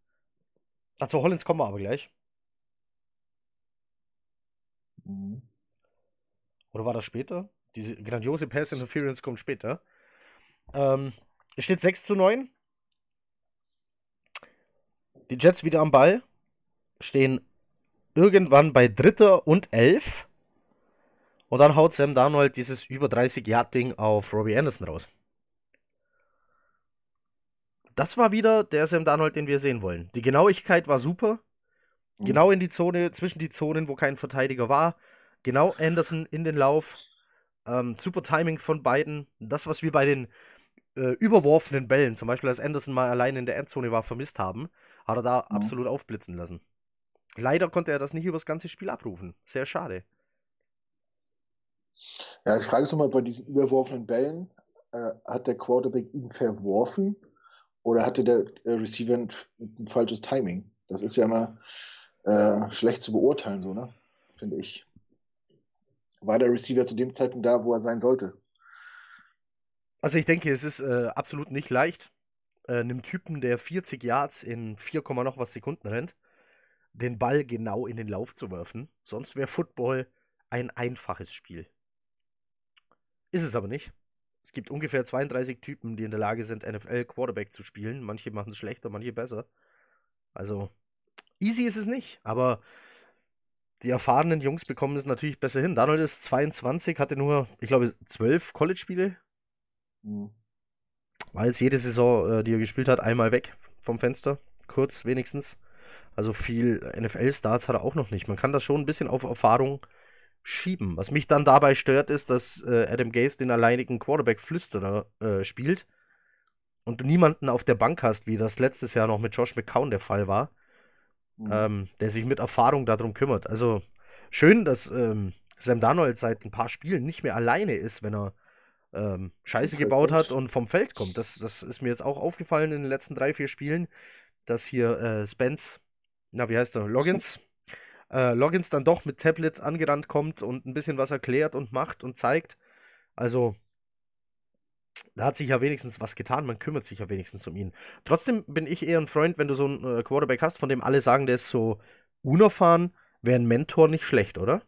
Achso, Hollins kommen wir aber gleich. Mhm. Oder war das später? Diese grandiose Pass Interference kommt später. Ähm, es steht 6 zu 9. Die Jets wieder am Ball. Stehen irgendwann bei Dritter und Elf. Und dann haut Sam Darnold dieses über 30 Yard Ding auf Robbie Anderson raus. das war wieder der Sam Darnold, den wir sehen wollen. Die Genauigkeit war super. Mhm. Genau in die Zone, zwischen die Zonen, wo kein Verteidiger war. Genau Anderson in den Lauf. Ähm, super Timing von beiden. Das, was wir bei den äh, überworfenen Bällen, zum Beispiel als Anderson mal allein in der Endzone war, vermisst haben, hat er da mhm. absolut aufblitzen lassen. Leider konnte er das nicht über das ganze Spiel abrufen. Sehr schade. Ja, ich frage es nochmal bei diesen überworfenen Bällen. Äh, hat der Quarterback ihn verworfen oder hatte der äh, Receiver ein, ein, falsches Timing? Das ist ja immer äh, schlecht zu beurteilen, so, ne? Finde ich. War der Receiver zu dem Zeitpunkt da, wo er sein sollte? Also ich denke, es ist äh, absolut nicht leicht, äh, einem Typen, der 40 Yards in 4, noch was Sekunden rennt, den Ball genau in den Lauf zu werfen. Sonst wäre Football ein einfaches Spiel. Ist es aber nicht. Es gibt ungefähr 32 Typen, die in der Lage sind, NFL Quarterback zu spielen. Manche machen es schlechter, manche besser. Also, easy ist es nicht, aber die erfahrenen Jungs bekommen es natürlich besser hin. Donald ist 22, hatte nur, ich glaube, 12 College-Spiele. Mhm. War jetzt jede Saison, äh, die er gespielt hat, einmal weg vom Fenster. Kurz wenigstens. Also viel NFL-Starts hat er auch noch nicht. Man kann das schon ein bisschen auf Erfahrung schieben. Was mich dann dabei stört, ist, dass äh, Adam Gase den alleinigen Quarterback-Flüsterer äh, spielt und du niemanden auf der Bank hast, wie das letztes Jahr noch mit Josh McCown der Fall war, mhm. ähm, der sich mit Erfahrung darum kümmert. Also schön, dass ähm, Sam Darnold seit ein paar Spielen nicht mehr alleine ist, wenn er ähm, Scheiße gebaut hat und vom Feld kommt. Das, das ist mir jetzt auch aufgefallen in den letzten drei, vier Spielen, dass hier äh, Spence, na, wie heißt er, Loggins, äh, Loggins dann doch mit Tablet angerannt kommt und ein bisschen was erklärt und macht und zeigt. Also, da hat sich ja wenigstens was getan, man kümmert sich ja wenigstens um ihn. Trotzdem bin ich eher ein Freund, wenn du so einen äh, Quarterback hast, von dem alle sagen, der ist so unerfahren, wäre ein Mentor nicht schlecht, oder?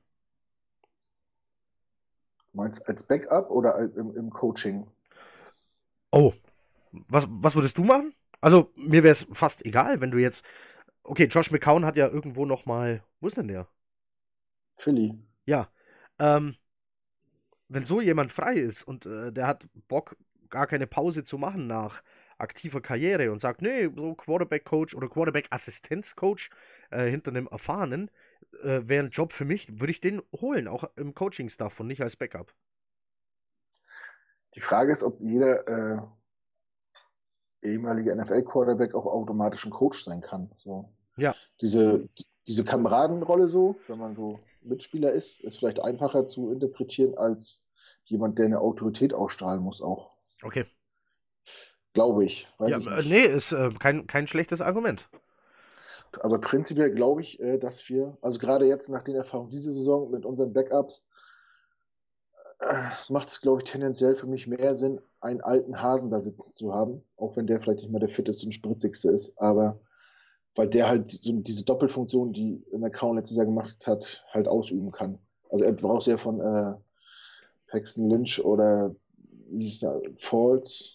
Meinst du als Backup oder im, im Coaching? Oh, was, was würdest du machen? Also, mir wäre es fast egal, wenn du jetzt. Okay, Josh McCown hat ja irgendwo noch mal. Wo ist denn der? Philly. Ja. Ähm, wenn so jemand frei ist und äh, der hat Bock, gar keine Pause zu machen nach aktiver Karriere und sagt, nee, so Quarterback-Coach oder Quarterback-Assistenz-Coach äh, hinter einem Erfahrenen, äh, wäre ein Job für mich, würde ich den holen, auch im Coaching-Staff und nicht als Backup. Die Frage ist, ob jeder äh, ehemalige NFL-Quarterback auch automatisch ein Coach sein kann. So. Ja. Diese, diese Kameradenrolle so, wenn man so Mitspieler ist, ist vielleicht einfacher zu interpretieren als jemand, der eine Autorität ausstrahlen muss auch. Okay. Glaube ich. ja, ich nee, ist äh, kein, kein schlechtes Argument. Aber prinzipiell glaube ich, äh, dass wir, also gerade jetzt nach den Erfahrungen diese Saison mit unseren Backups, äh, macht es, glaube ich, tendenziell für mich mehr Sinn, einen alten Hasen da sitzen zu haben, auch wenn der vielleicht nicht mehr der fitteste und spritzigste ist, aber weil der halt so diese Doppelfunktion, die McCown letztes Jahr gemacht hat, halt ausüben kann. Also er braucht ja von äh, Paxton Lynch oder wie ist der, Falls.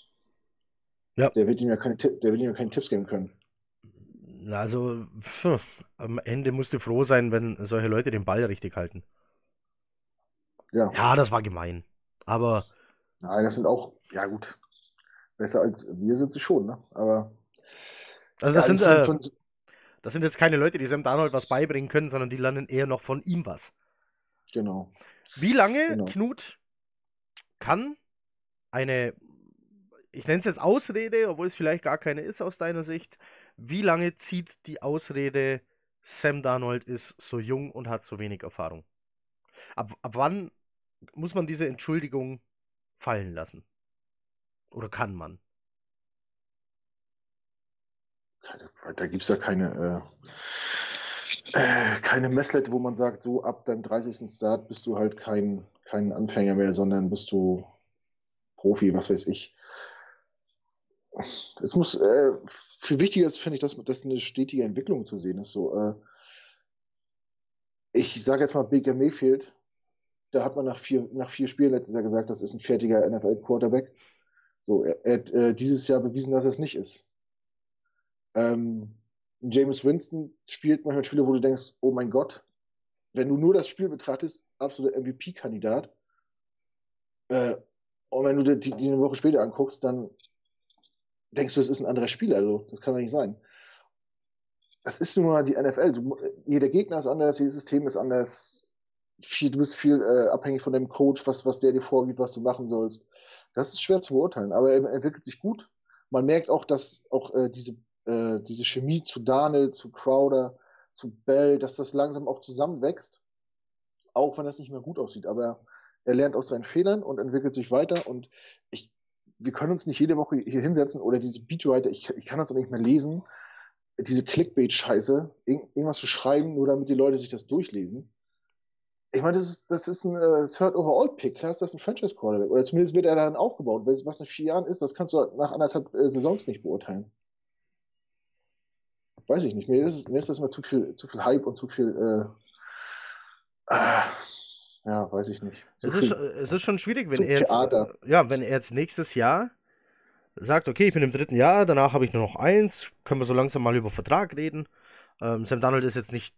Ja. Der wird ihm ja keine, der wird ihm ja keine Tipps geben können. Also, pf, am Ende musst du froh sein, wenn solche Leute den Ball richtig halten. Ja. Ja, das war gemein. Aber. Nein, das sind auch, ja gut. Besser als wir sind sie schon, ne? Aber. Also, das, ja, sind, äh, von, das sind jetzt keine Leute, die Sam Darnold was beibringen können, sondern die lernen eher noch von ihm was. Genau. Wie lange, genau. Knut, kann eine, ich nenne es jetzt Ausrede, obwohl es vielleicht gar keine ist aus deiner Sicht, wie lange zieht die Ausrede, Sam Darnold ist so jung und hat so wenig Erfahrung? Ab, ab wann muss man diese Entschuldigung fallen lassen? Oder kann man? Da gibt es ja keine, äh, äh, keine Messlatte, wo man sagt, so ab deinem 30. Start bist du halt kein, kein Anfänger mehr, sondern bist du Profi, was weiß ich es muss, äh, viel wichtiger ist, finde ich, dass das eine stetige Entwicklung zu sehen ist. So, äh, ich sage jetzt mal Baker Mayfield, da hat man nach vier, nach vier Spielen letztes Jahr gesagt, das ist ein fertiger NFL-Quarterback. So, er, er hat äh, dieses Jahr bewiesen, dass er es nicht ist. Ähm, James Winston spielt manchmal Spiele, wo du denkst, oh mein Gott, wenn du nur das Spiel betrachtest, absoluter MVP-Kandidat. Äh, und wenn du die, die eine Woche später anguckst, dann denkst du, es ist ein anderer Spieler. Also, das kann doch nicht sein. Das ist nun mal die NFL. Du, jeder Gegner ist anders, jedes System ist anders. Viel, du bist viel äh, abhängig von deinem Coach, was, was der dir vorgibt, was du machen sollst. Das ist schwer zu beurteilen, aber er entwickelt sich gut. Man merkt auch, dass auch äh, diese, äh, diese Chemie zu Daniel, zu Crowder, zu Bell, dass das langsam auch zusammenwächst. Auch wenn das nicht mehr gut aussieht. Aber er lernt aus seinen Fehlern und entwickelt sich weiter. Und ich, wir können uns nicht jede Woche hier hinsetzen oder diese Beatwriter, ich, ich kann das auch nicht mehr lesen, diese Clickbait-Scheiße, irgendwas zu schreiben, nur damit die Leute sich das durchlesen. Ich meine, das ist, das ist ein äh, Third Overall Pick, klar ist das ein Franchise Quarterback. Oder zumindest wird er dann aufgebaut. Was nach vier Jahren ist, das kannst du nach anderthalb äh, Saisons nicht beurteilen. Weiß ich nicht. Mir ist, mir ist das immer zu viel, zu viel Hype und zu viel. Äh, äh, ja, weiß ich nicht. Es ist, es ist schon schwierig, wenn er jetzt, Theater. ja, wenn er jetzt nächstes Jahr sagt, okay, ich bin im dritten Jahr, danach habe ich nur noch eins, können wir so langsam mal über Vertrag reden. Ähm, Sam Donald ist jetzt nicht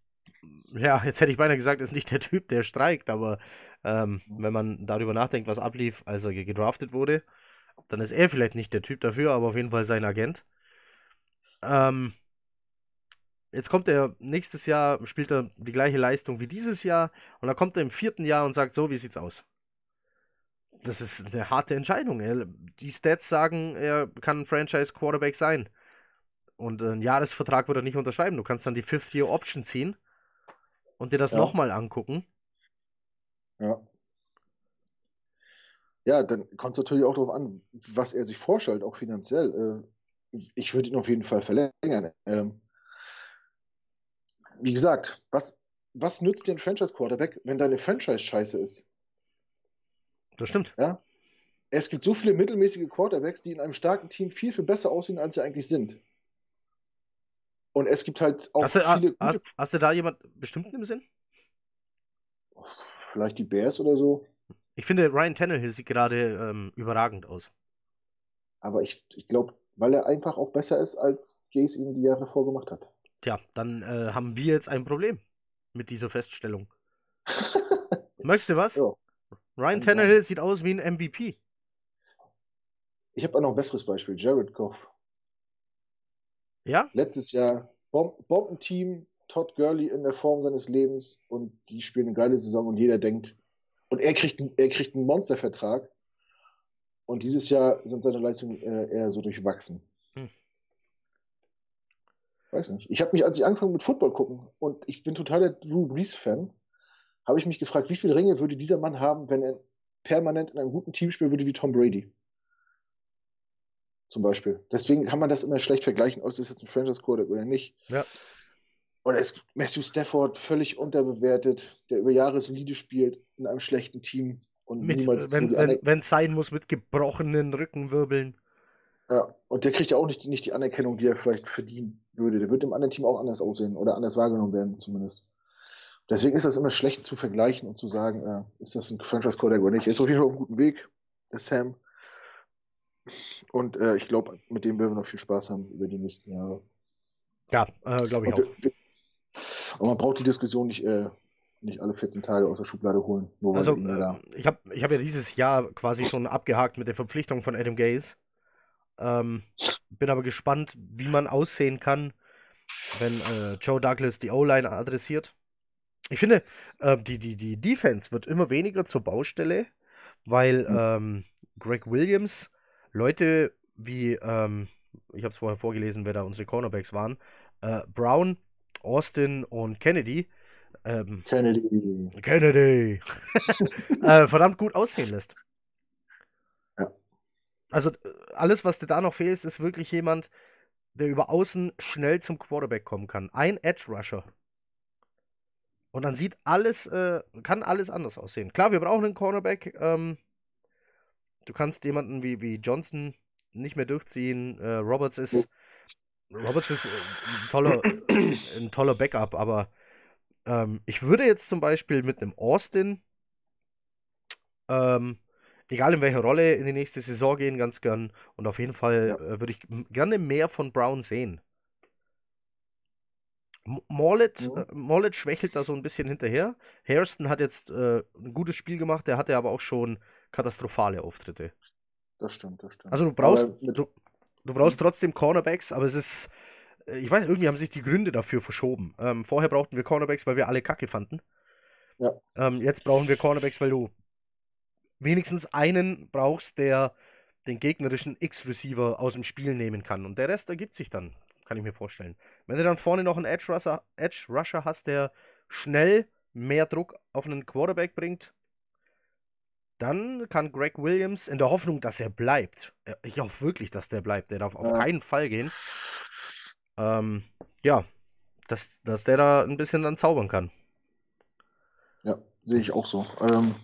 ja, jetzt hätte ich beinahe gesagt, ist nicht der Typ, der streikt, aber ähm, wenn man darüber nachdenkt, was ablief, als er gedraftet wurde, dann ist er vielleicht nicht der Typ dafür, aber auf jeden Fall sein Agent. Ähm, jetzt kommt er nächstes Jahr, spielt er die gleiche Leistung wie dieses Jahr und dann kommt er im vierten Jahr und sagt so, wie sieht's aus? Das ist eine harte Entscheidung. Die Stats sagen, er kann ein Franchise-Quarterback sein. Und einen Jahresvertrag wird er nicht unterschreiben. Du kannst dann die Fifth-Year-Option ziehen und dir das ja. nochmal angucken. Ja. Ja, dann kommt es natürlich auch darauf an, was er sich vorstellt, auch finanziell. Äh, ich würde ihn auf jeden Fall verlängern. Ähm, wie gesagt, was, was nützt dir ein Franchise-Quarterback, wenn deine Franchise scheiße ist? Das stimmt. Ja. Es gibt so viele mittelmäßige Quarterbacks, die in einem starken Team viel, viel besser aussehen, als sie eigentlich sind. Und es gibt halt auch hast du, viele. Hast, hast, du da jemand bestimmten im Sinn? Vielleicht die Bears oder so. Ich finde, Ryan Tannehill sieht gerade ähm, überragend aus. Aber ich, ich glaube, weil er einfach auch besser ist, als Jace ihn die Jahre vorgemacht hat. Tja, dann äh, haben wir jetzt ein Problem mit dieser Feststellung. Möchtest du was? Ja. Ryan Tannehill sieht aus wie ein MVP. Ich habe auch noch ein besseres Beispiel. Jared Goff. Ja? Letztes Jahr Bom Bombenteam, Todd Gurley in der Form seines Lebens und die spielen eine geile Saison und jeder denkt, und er kriegt, er kriegt einen Monstervertrag und dieses Jahr sind seine Leistungen äh, eher so durchwachsen. Weiß nicht. Ich habe mich, als ich angefangen mit Football gucken und ich bin totaler Drew Brees-Fan, habe ich mich gefragt, wie viele Ringe würde dieser Mann haben, wenn er permanent in einem guten Team spielen würde wie Tom Brady? Zum Beispiel. Deswegen kann man das immer schlecht vergleichen, ob es jetzt ein Franchise Quarterback oder nicht. Ja. Oder ist Matthew Stafford völlig unterbewertet, der über Jahre solide spielt in einem schlechten Team und mit, niemals wenn es wenn, sein muss mit gebrochenen Rückenwirbeln. Ja, und der kriegt ja auch nicht, nicht die Anerkennung, die er vielleicht verdienen würde. Der wird im anderen Team auch anders aussehen oder anders wahrgenommen werden, zumindest. Deswegen ist das immer schlecht zu vergleichen und zu sagen, äh, ist das ein Franchise Quarterback oder nicht. Er ist auf jeden Fall auf einem guten Weg, der Sam. Und äh, ich glaube, mit dem werden wir noch viel Spaß haben über die nächsten Jahre. Ja, äh, glaube ich und, auch. Und man braucht die Diskussion nicht, äh, nicht alle 14 Tage aus der Schublade holen. also, äh, ich habe ich hab ja dieses Jahr quasi schon abgehakt mit der Verpflichtung von Adam Gaze. Ähm, bin aber gespannt, wie man aussehen kann, wenn äh, Joe Douglas die O-Line adressiert. Ich finde, äh, die, die, die Defense wird immer weniger zur Baustelle, weil hm. ähm, Greg Williams Leute wie, ähm, ich habe es vorher vorgelesen, wer da unsere Cornerbacks waren, äh, Brown, Austin und Kennedy. Ähm, Kennedy. Kennedy. äh, verdammt gut aussehen lässt. Also alles, was dir da noch fehlt, ist wirklich jemand, der über außen schnell zum Quarterback kommen kann. Ein Edge Rusher. Und dann sieht alles, äh, kann alles anders aussehen. Klar, wir brauchen einen Cornerback. Ähm, du kannst jemanden wie, wie Johnson nicht mehr durchziehen. Äh, Roberts ist. Roberts ist äh, ein toller, ein toller Backup, aber ähm, ich würde jetzt zum Beispiel mit einem Austin, ähm, egal in welcher Rolle, in die nächste Saison gehen, ganz gern. Und auf jeden Fall ja. äh, würde ich gerne mehr von Brown sehen. Morlet, ja. äh, Morlet schwächelt da so ein bisschen hinterher. Hairston hat jetzt äh, ein gutes Spiel gemacht, der hatte aber auch schon katastrophale Auftritte. Das stimmt, das stimmt. Also du brauchst, du, du brauchst trotzdem Cornerbacks, aber es ist, äh, ich weiß, irgendwie haben sich die Gründe dafür verschoben. Ähm, vorher brauchten wir Cornerbacks, weil wir alle Kacke fanden. Ja. Ähm, jetzt brauchen wir Cornerbacks, weil du wenigstens einen brauchst, der den gegnerischen X-Receiver aus dem Spiel nehmen kann. Und der Rest ergibt sich dann, kann ich mir vorstellen. Wenn du dann vorne noch einen Edge Rusher, Edge Rusher hast, der schnell mehr Druck auf einen Quarterback bringt, dann kann Greg Williams in der Hoffnung, dass er bleibt, ich hoffe wirklich, dass der bleibt, der darf auf Ja. keinen Fall gehen, ähm, ja, dass, dass der da ein bisschen dann zaubern kann. Ja, sehe ich auch so. Ähm,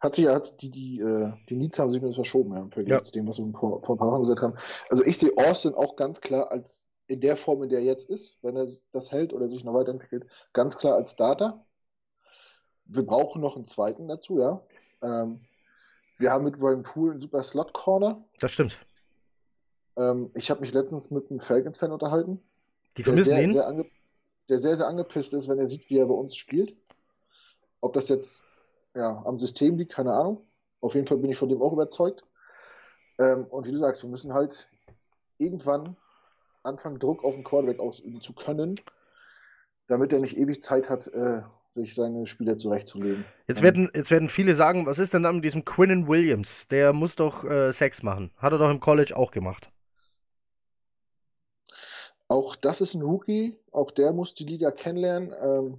hat sich ja, hat die, die, äh, die Needs haben sich bisschen verschoben, ja, im Vergleich Ja. zu dem, was wir vor, vor ein paar Wochen gesagt haben. Also ich sehe Austin auch ganz klar als in der Form, in der er jetzt ist, wenn er das hält oder sich noch weiterentwickelt, ganz klar als Starter. Wir brauchen noch einen zweiten dazu, ja. Ähm, wir haben mit Ryan Poole einen super Slot-Corner. Das stimmt. Ähm, ich habe mich letztens mit einem Falcons-Fan unterhalten. Die der vermissen sehr, ihn. Sehr der sehr, sehr angepisst ist, wenn er sieht, wie er bei uns spielt. Ob das jetzt ja, am System liegt, keine Ahnung. Auf jeden Fall bin ich von dem auch überzeugt. Ähm, und wie du sagst, wir müssen halt irgendwann anfangen, Druck auf den Quarterback ausüben zu können, damit er nicht ewig Zeit hat, äh, sich seine Spieler zurechtzulegen. Jetzt werden, jetzt werden viele sagen, was ist denn dann mit diesem Quinnen Williams? Der muss doch äh, Sex machen. Hat er doch im College auch gemacht. Auch das ist ein Rookie, auch der muss die Liga kennenlernen. Ähm,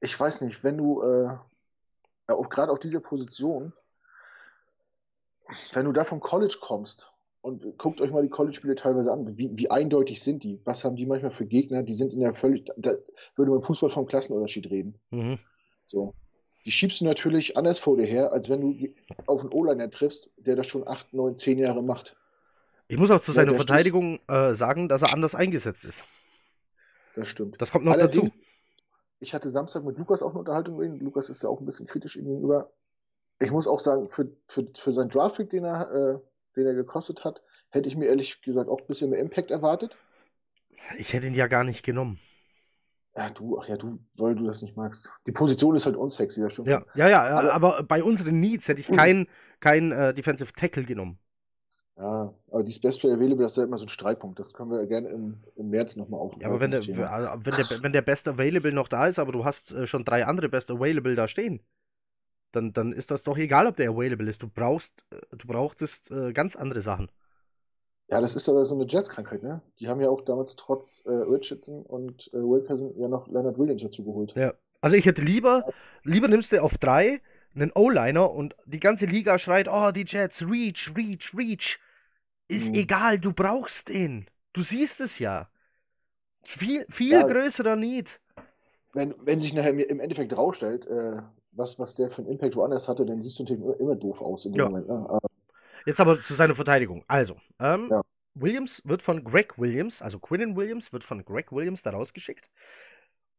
ich weiß nicht, wenn du äh, ja, gerade auf dieser Position, wenn du da vom College kommst und guckt euch mal die College-Spiele teilweise an, wie, wie eindeutig sind die? Was haben die manchmal für Gegner? Die sind in der völlig, da würde man im Fußball vom Klassenunterschied reden. Mhm. So. Die schiebst du natürlich anders vor dir her, als wenn du auf einen O-Liner triffst, der das schon acht, neun, zehn Jahre macht. Ich muss auch zu Ja, seiner Verteidigung äh, sagen, dass er anders eingesetzt ist. Das stimmt. Das kommt noch dazu. Ich hatte Samstag mit Lukas auch eine Unterhaltung mit ihm. Lukas ist ja auch ein bisschen kritisch ihm gegenüber. Ich muss auch sagen, für, für, für seinen Draftpick, den er, äh, den er gekostet hat, hätte ich mir ehrlich gesagt auch ein bisschen mehr Impact erwartet. Ich hätte ihn ja gar nicht genommen. Ja, du, ach ja, du, weil du das nicht magst. Die Position ist halt unsexy, das stimmt. Ja, ja, ja, Aber- aber bei unseren Needs hätte ich keinen kein, äh, Defensive Tackle genommen. Ja, aber dieses Best Player Available, das ist ja immer so ein Streitpunkt. Das können wir gerne im, im März nochmal aufnehmen. Ja, aber wenn der, Thema. wenn, der, wenn der Best Available noch da ist, aber du hast äh, schon drei andere Best Available da stehen, dann, dann ist das doch egal, ob der Available ist. Du brauchst, äh, du brauchtest äh, ganz andere Sachen. Ja, das ist aber so eine Jets-Krankheit, ne? Die haben ja auch damals trotz äh, Richardson und äh, Wilkerson ja noch Leonard Williams dazugeholt. Ja. Also ich hätte lieber, lieber nimmst du auf drei einen O-Liner und die ganze Liga schreit, oh, die Jets, Reach, Reach, Reach. Ist Mhm. egal, du brauchst ihn. Du siehst es ja. Viel, viel Ja. größerer Need. Wenn, wenn sich nachher im Endeffekt rausstellt, äh, was, was der für einen Impact woanders hatte, dann siehst du natürlich immer, doof aus in dem Ja. Moment. Ne? Aber, Jetzt aber zu seiner Verteidigung. Also, ähm, Ja. Williams wird von Greg Williams, also Quinnen Williams, wird von Greg Williams da rausgeschickt.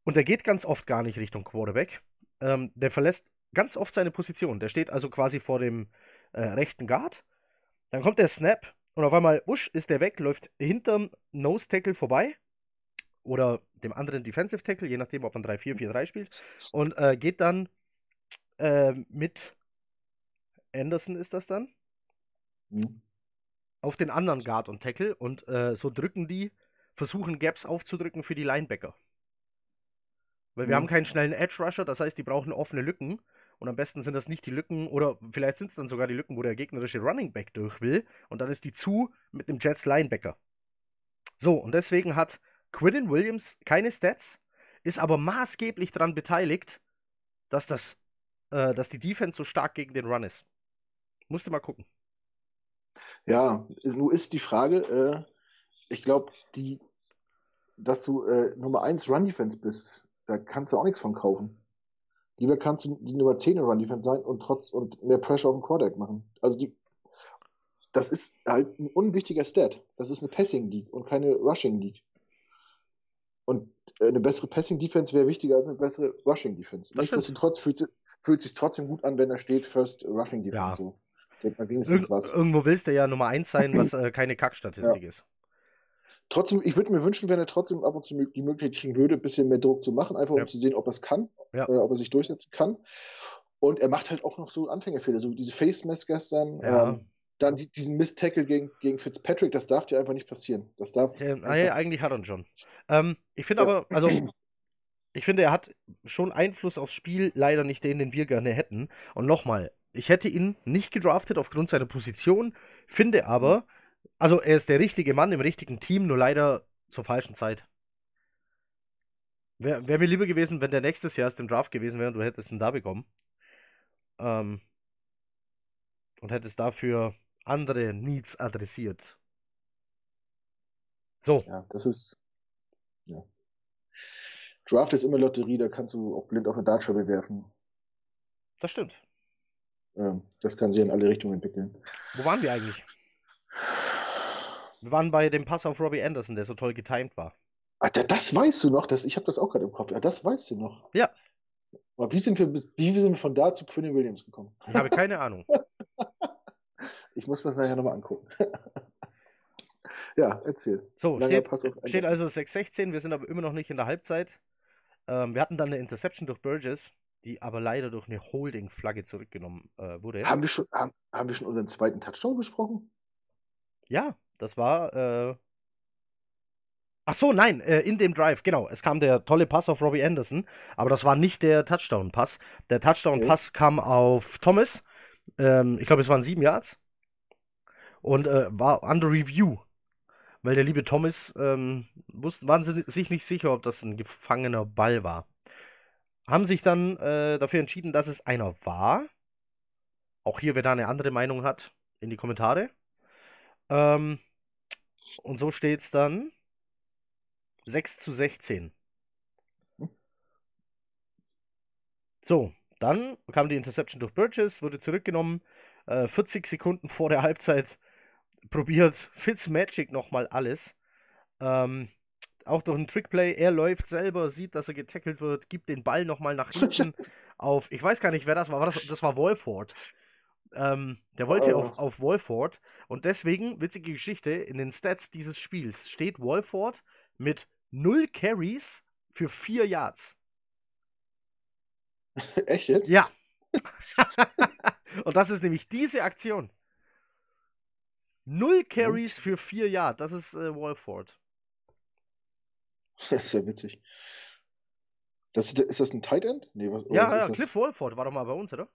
Und der geht ganz oft gar nicht Richtung Quarterback. Ähm, der verlässt ganz oft seine Position. Der steht also quasi vor dem äh, rechten Guard. Dann kommt der Snap und auf einmal, usch, ist der weg, läuft hinterm Nose Tackle vorbei. Oder dem anderen Defensive Tackle, je nachdem, ob man 3-4-4-3 spielt. Und äh, geht dann äh, mit Anderson ist das dann hm. auf den anderen Guard und Tackle und äh, so drücken die, versuchen Gaps aufzudrücken für die Linebacker. Weil wir Mhm. haben keinen schnellen Edge Rusher, das heißt, die brauchen offene Lücken und am besten sind das nicht die Lücken oder vielleicht sind es dann sogar die Lücken, wo der gegnerische Running Back durch will und dann ist die zu mit dem Jets Linebacker. So, und deswegen hat Quinnen Williams keine Stats, ist aber maßgeblich daran beteiligt, dass das, äh, dass die Defense so stark gegen den Run ist. Musste mal gucken. Ja, nur ist die Frage, äh, ich glaube, die, dass du äh, Nummer 1 Run-Defense bist, da kannst du auch nichts von kaufen. Lieber kannst du die Nummer 10 in Run-Defense sein und trotz und mehr Pressure auf den Quarterback machen. Also die, das ist halt ein unwichtiger Stat. Das ist eine Passing League und keine Rushing League. Und äh, eine bessere Passing Defense wäre wichtiger als eine bessere Rushing Defense. Das. Nichtsdestotrotz fühlt, fühlt sich trotzdem gut an, wenn da steht First Rushing Defense. Ja. So. Denkt man wenigstens Irg was. irgendwo willst du ja Nummer 1 sein, was äh, keine Kackstatistik ist. Trotzdem, ich würde mir wünschen, wenn er trotzdem ab und zu die Möglichkeit kriegen würde, ein bisschen mehr Druck zu machen, einfach Ja. um zu sehen, ob er es kann, Ja. äh, ob er sich durchsetzen kann. Und er macht halt auch noch so Anfängerfehler, so diese Face Mask gestern. Ja. Ähm, Dann die, diesen Miss-Tackle gegen, gegen Fitzpatrick, das darf dir einfach nicht passieren. Das darf. Der, nee, eigentlich hat er ihn schon. Ähm, ich finde aber, also, ich finde, er hat schon Einfluss aufs Spiel, leider nicht den, den wir gerne hätten. Und nochmal, ich hätte ihn nicht gedraftet aufgrund seiner Position, finde aber, also er ist der richtige Mann im richtigen Team, nur leider zur falschen Zeit. Wäre wär mir lieber gewesen, wenn der nächstes Jahr erst im Draft gewesen wäre und du hättest ihn da bekommen. Ähm, und hättest dafür andere Needs adressiert. So. Ja, das ist. Ja. Draft ist immer Lotterie, da kannst du auch blind auf eine Dartscheibe werfen. Das stimmt. Ähm, das kann sich in alle Richtungen entwickeln. Wo waren wir eigentlich? Wir waren bei dem Pass auf Robbie Anderson, der so toll getimed war. Ah, das weißt du noch. Das, ich habe das auch gerade im Kopf. Das weißt du noch. Ja. Aber wie sind wir, wie sind wir von da zu Quinn Williams gekommen? Ich habe keine Ahnung. ich muss mir das nachher nochmal angucken. ja, erzähl. So, steht, steht also 6-16. Wir sind aber immer noch nicht in der Halbzeit. Ähm, wir hatten dann eine Interception durch Burgess, die aber leider durch eine Holding-Flagge zurückgenommen äh, wurde. Haben wir, schon, haben, haben wir schon unseren zweiten Touchdown besprochen? Ja, das war. Äh... Ach so, nein, äh, in dem Drive, genau. Es kam der tolle Pass auf Robbie Anderson, aber das war nicht der Touchdown-Pass. Der Touchdown-Pass okay. kam auf Thomas. Ähm, ich glaube, es waren sieben Yards. Und äh, war under review. Weil der liebe Thomas, ähm, wussten, waren sie sich nicht sicher, ob das ein gefangener Ball war. Haben sich dann äh, dafür entschieden, dass es einer war. Auch hier, wer da eine andere Meinung hat, in die Kommentare. Ähm, und so steht es dann 6 zu 16. So, dann kam die Interception durch Burgess, wurde zurückgenommen. Äh, 40 Sekunden vor der Halbzeit probiert Fitzmagic nochmal alles. Ähm, auch durch ein Trickplay. Er läuft selber, sieht, dass er getackelt wird, gibt den Ball nochmal nach hinten auf. Ich weiß gar nicht, wer das war. war das, das war Wolford. Ähm, der wollte oh. auf, auf Wolford und deswegen, witzige Geschichte, in den Stats dieses Spiels steht Wolford mit null Carries für vier Yards. Echt jetzt? Ja. und das ist nämlich diese Aktion. Null Carries für vier Yards, das ist äh, Wolford. Das ist ja witzig. Das ist, das ein Tight End? Nee, was, ja, ja Cliff Wolford war doch mal bei uns, oder?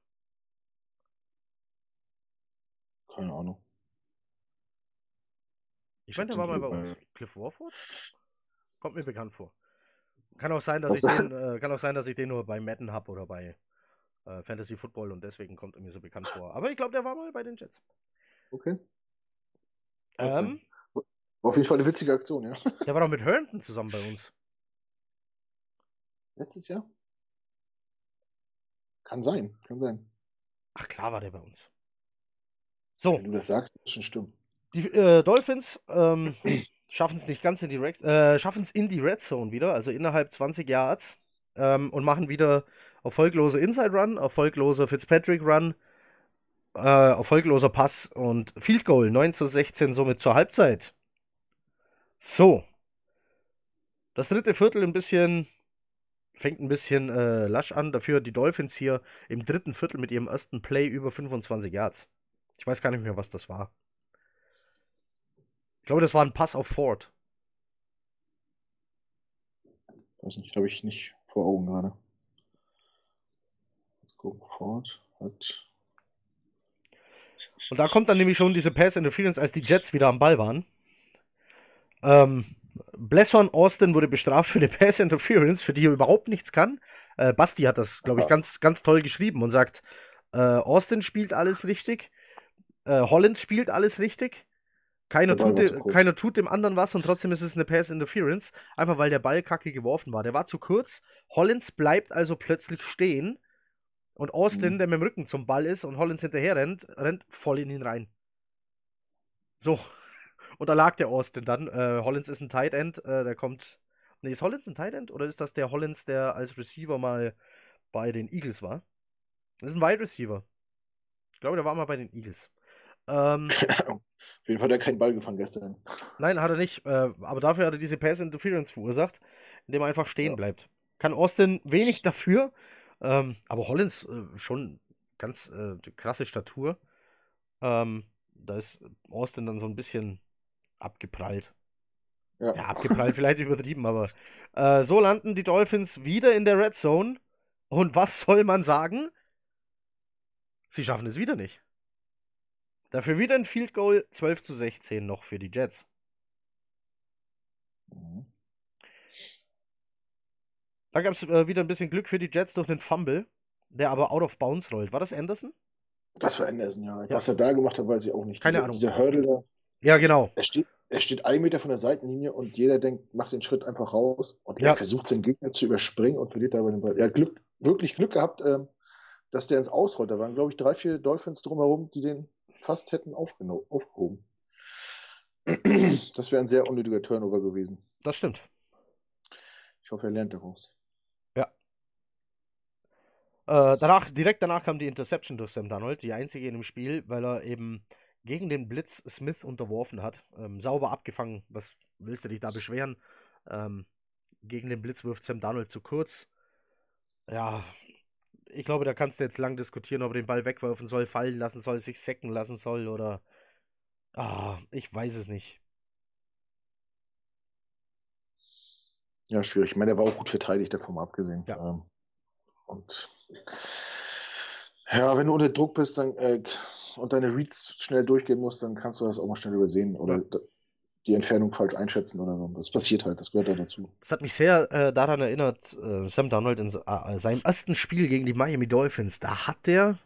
Keine Ahnung. Ich meine, der war mal bei uns. Cliff Warford? Kommt mir bekannt vor. Kann auch sein, dass ich den, äh, kann auch sein, dass ich den nur bei Madden habe oder bei äh, Fantasy Football und deswegen kommt er mir so bekannt vor. Aber ich glaube, der war mal bei den Jets. Okay. Ähm, auf jeden Fall eine witzige Aktion, ja. Der war doch mit Herndon zusammen bei uns. Letztes Jahr? Kann sein, kann sein. Ach klar war der bei uns. So. Wenn du das sagst, ist schon stimmt. Die äh, Dolphins ähm, schaffen es nicht ganz in die Red, äh, in die Red Zone wieder, also innerhalb 20 Yards ähm, und machen wieder erfolglose Inside Run, erfolgloser Fitzpatrick Run, äh, erfolgloser Pass und Field Goal 9 zu 16 somit zur Halbzeit. So. Das dritte Viertel ein bisschen fängt ein bisschen äh, lasch an. Dafür die Dolphins hier im dritten Viertel mit ihrem ersten Play über 25 Yards. Ich weiß gar nicht mehr, was das war. Ich glaube, das war ein Pass auf Ford. Weiß nicht, habe ich nicht vor Augen gerade. Let's go, Ford hat. Und da kommt dann nämlich schon diese Pass Interference, als die Jets wieder am Ball waren. Ähm, Blesson Austin wurde bestraft für eine Pass Interference, für die er überhaupt nichts kann. Äh, Basti hat das, glaube ich, ganz, ganz toll geschrieben und sagt, äh, Austin spielt alles richtig. Äh, Holland spielt alles richtig. Keiner tut, de, keiner tut dem anderen was und trotzdem ist es eine Pass Interference. Einfach weil der Ball kacke geworfen war. Der war zu kurz. Hollands bleibt also plötzlich stehen. Und Austin, mhm. der mit dem Rücken zum Ball ist und Hollands hinterher rennt, rennt voll in ihn rein. So. Und da lag der Austin dann. Äh, Hollins ist ein Tight End. Äh, der kommt. Nee, ist Hollins ein Tight End? Oder ist das der Hollins, der als Receiver mal bei den Eagles war? Das ist ein Wide Receiver. Ich glaube, der war mal bei den Eagles. Ähm, Auf jeden Fall hat er keinen Ball gefangen gestern. Nein, hat er nicht. Äh, aber dafür hat er diese Pass Interference verursacht, indem er einfach stehen ja. bleibt. Kann Austin wenig dafür, ähm, aber Hollins äh, schon ganz äh, krasse Statur. Ähm, da ist Austin dann so ein bisschen abgeprallt. Ja. Ja, abgeprallt, vielleicht übertrieben, aber äh, so landen die Dolphins wieder in der Red Zone. Und was soll man sagen? Sie schaffen es wieder nicht. Dafür wieder ein Field Goal, 12 zu 16 noch für die Jets. Mhm. Da gab es äh, wieder ein bisschen Glück für die Jets durch den Fumble, der aber out of bounds rollt. War das Anderson? Das war Anderson, ja. Ja. Was er da gemacht hat, weiß ich auch nicht. Keine Diese- Ahnung. Dieser Hurdle da, Ja, genau. er steht, er steht ein Meter von der Seitenlinie und jeder denkt, macht den Schritt einfach raus und Ja. er versucht seinen Gegner zu überspringen und verliert dabei den Ball. Er hat Glück, wirklich Glück gehabt, ähm, dass der ins Ausrollt. Da waren, glaube ich, drei, vier Dolphins drumherum, die den fast hätten aufgehoben. Das wäre ein sehr unnötiger Turnover gewesen. Das stimmt. Ich hoffe, er lernt daraus. Äh, danach, direkt danach kam die Interception durch Sam Darnold, die einzige in dem Spiel, weil er eben gegen den Blitz Smith unterworfen hat. Ähm, sauber abgefangen. Was willst du dich da beschweren? Ähm, gegen den Blitz wirft Sam Darnold zu kurz. Ja, ich glaube, da kannst du jetzt lang diskutieren, ob er den Ball wegwerfen soll, fallen lassen soll, sich sacken lassen soll oder. Ah, ich weiß es nicht. Ja, schwierig. Ich meine, er war auch gut verteidigt, davon mal abgesehen. Ja. Ähm, und ja, wenn du unter Druck bist dann, äh, und deine Reads schnell durchgehen musst, dann kannst du das auch mal schnell übersehen oder Ja. Die Entfernung falsch einschätzen oder so. Das passiert halt, das gehört da dazu. Das hat mich sehr äh, daran erinnert, äh, Sam Darnold in äh, seinem ersten Spiel gegen die Miami Dolphins. Da hat der,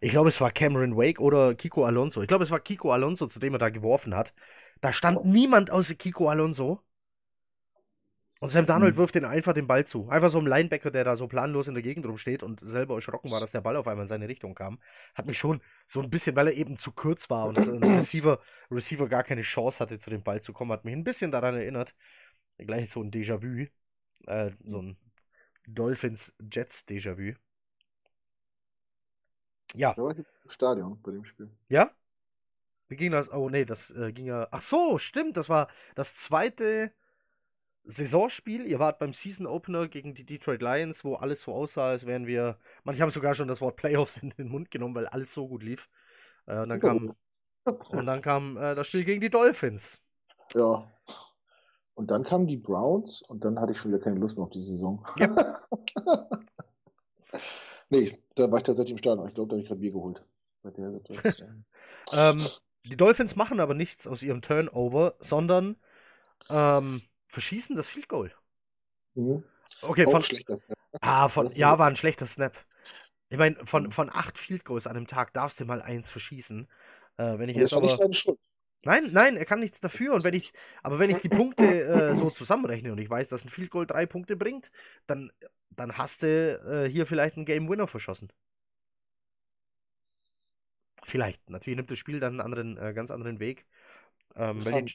ich glaube, es war Cameron Wake oder Kiko Alonso. Ich glaube, es war Kiko Alonso, zu dem er da geworfen hat. Da stand niemand außer Kiko Alonso. Und Sam Darnold Mhm. wirft den einfach den Ball zu. Einfach so ein Linebacker, der da so planlos in der Gegend rumsteht und selber erschrocken war, dass der Ball auf einmal in seine Richtung kam. Hat mich schon so ein bisschen, weil er eben zu kurz war und ein Receiver, Receiver gar keine Chance hatte, zu dem Ball zu kommen, hat mich ein bisschen daran erinnert. Gleich so ein Déjà-vu. Äh, so ein Dolphins-Jets-Déjà-vu. Ja, Da war ich im Stadion bei dem Spiel. ja? Wie ging das? Oh, nee, das äh, ging ja. Ach so, stimmt, das war das zweite Saisonspiel. Ihr wart beim Season Opener gegen die Detroit Lions, wo alles so aussah, als wären wir. Manche haben sogar schon das Wort Playoffs in den Mund genommen, weil alles so gut lief. Äh, und dann kam, und dann kam äh, das Spiel gegen die Dolphins. Ja. Und dann kamen die Browns und dann hatte ich schon wieder keine Lust mehr auf die Saison. nee, da war ich tatsächlich im Stadion. Ich glaube, da habe ich gerade Bier geholt. Situation. Ähm, die Dolphins machen aber nichts aus ihrem Turnover, sondern ähm, verschießen das Field Goal. mhm. Okay, Auch von, schlechter Snap. ah, von, ja, war ein schlechter Snap. Ich meine, von, Mhm. von acht Field Goals an einem Tag darfst du mal eins verschießen. Äh, wenn ich Und jetzt das war aber, nicht seine Schuld. nein, nein, er kann nichts dafür. Und wenn ich, aber wenn ich die Punkte äh, so zusammenrechne und ich weiß, dass ein Field Goal drei Punkte bringt, dann, dann hast du äh, hier vielleicht einen Game Winner verschossen. Vielleicht. Natürlich nimmt das Spiel dann einen anderen, äh, ganz anderen Weg. Ähm, weil die,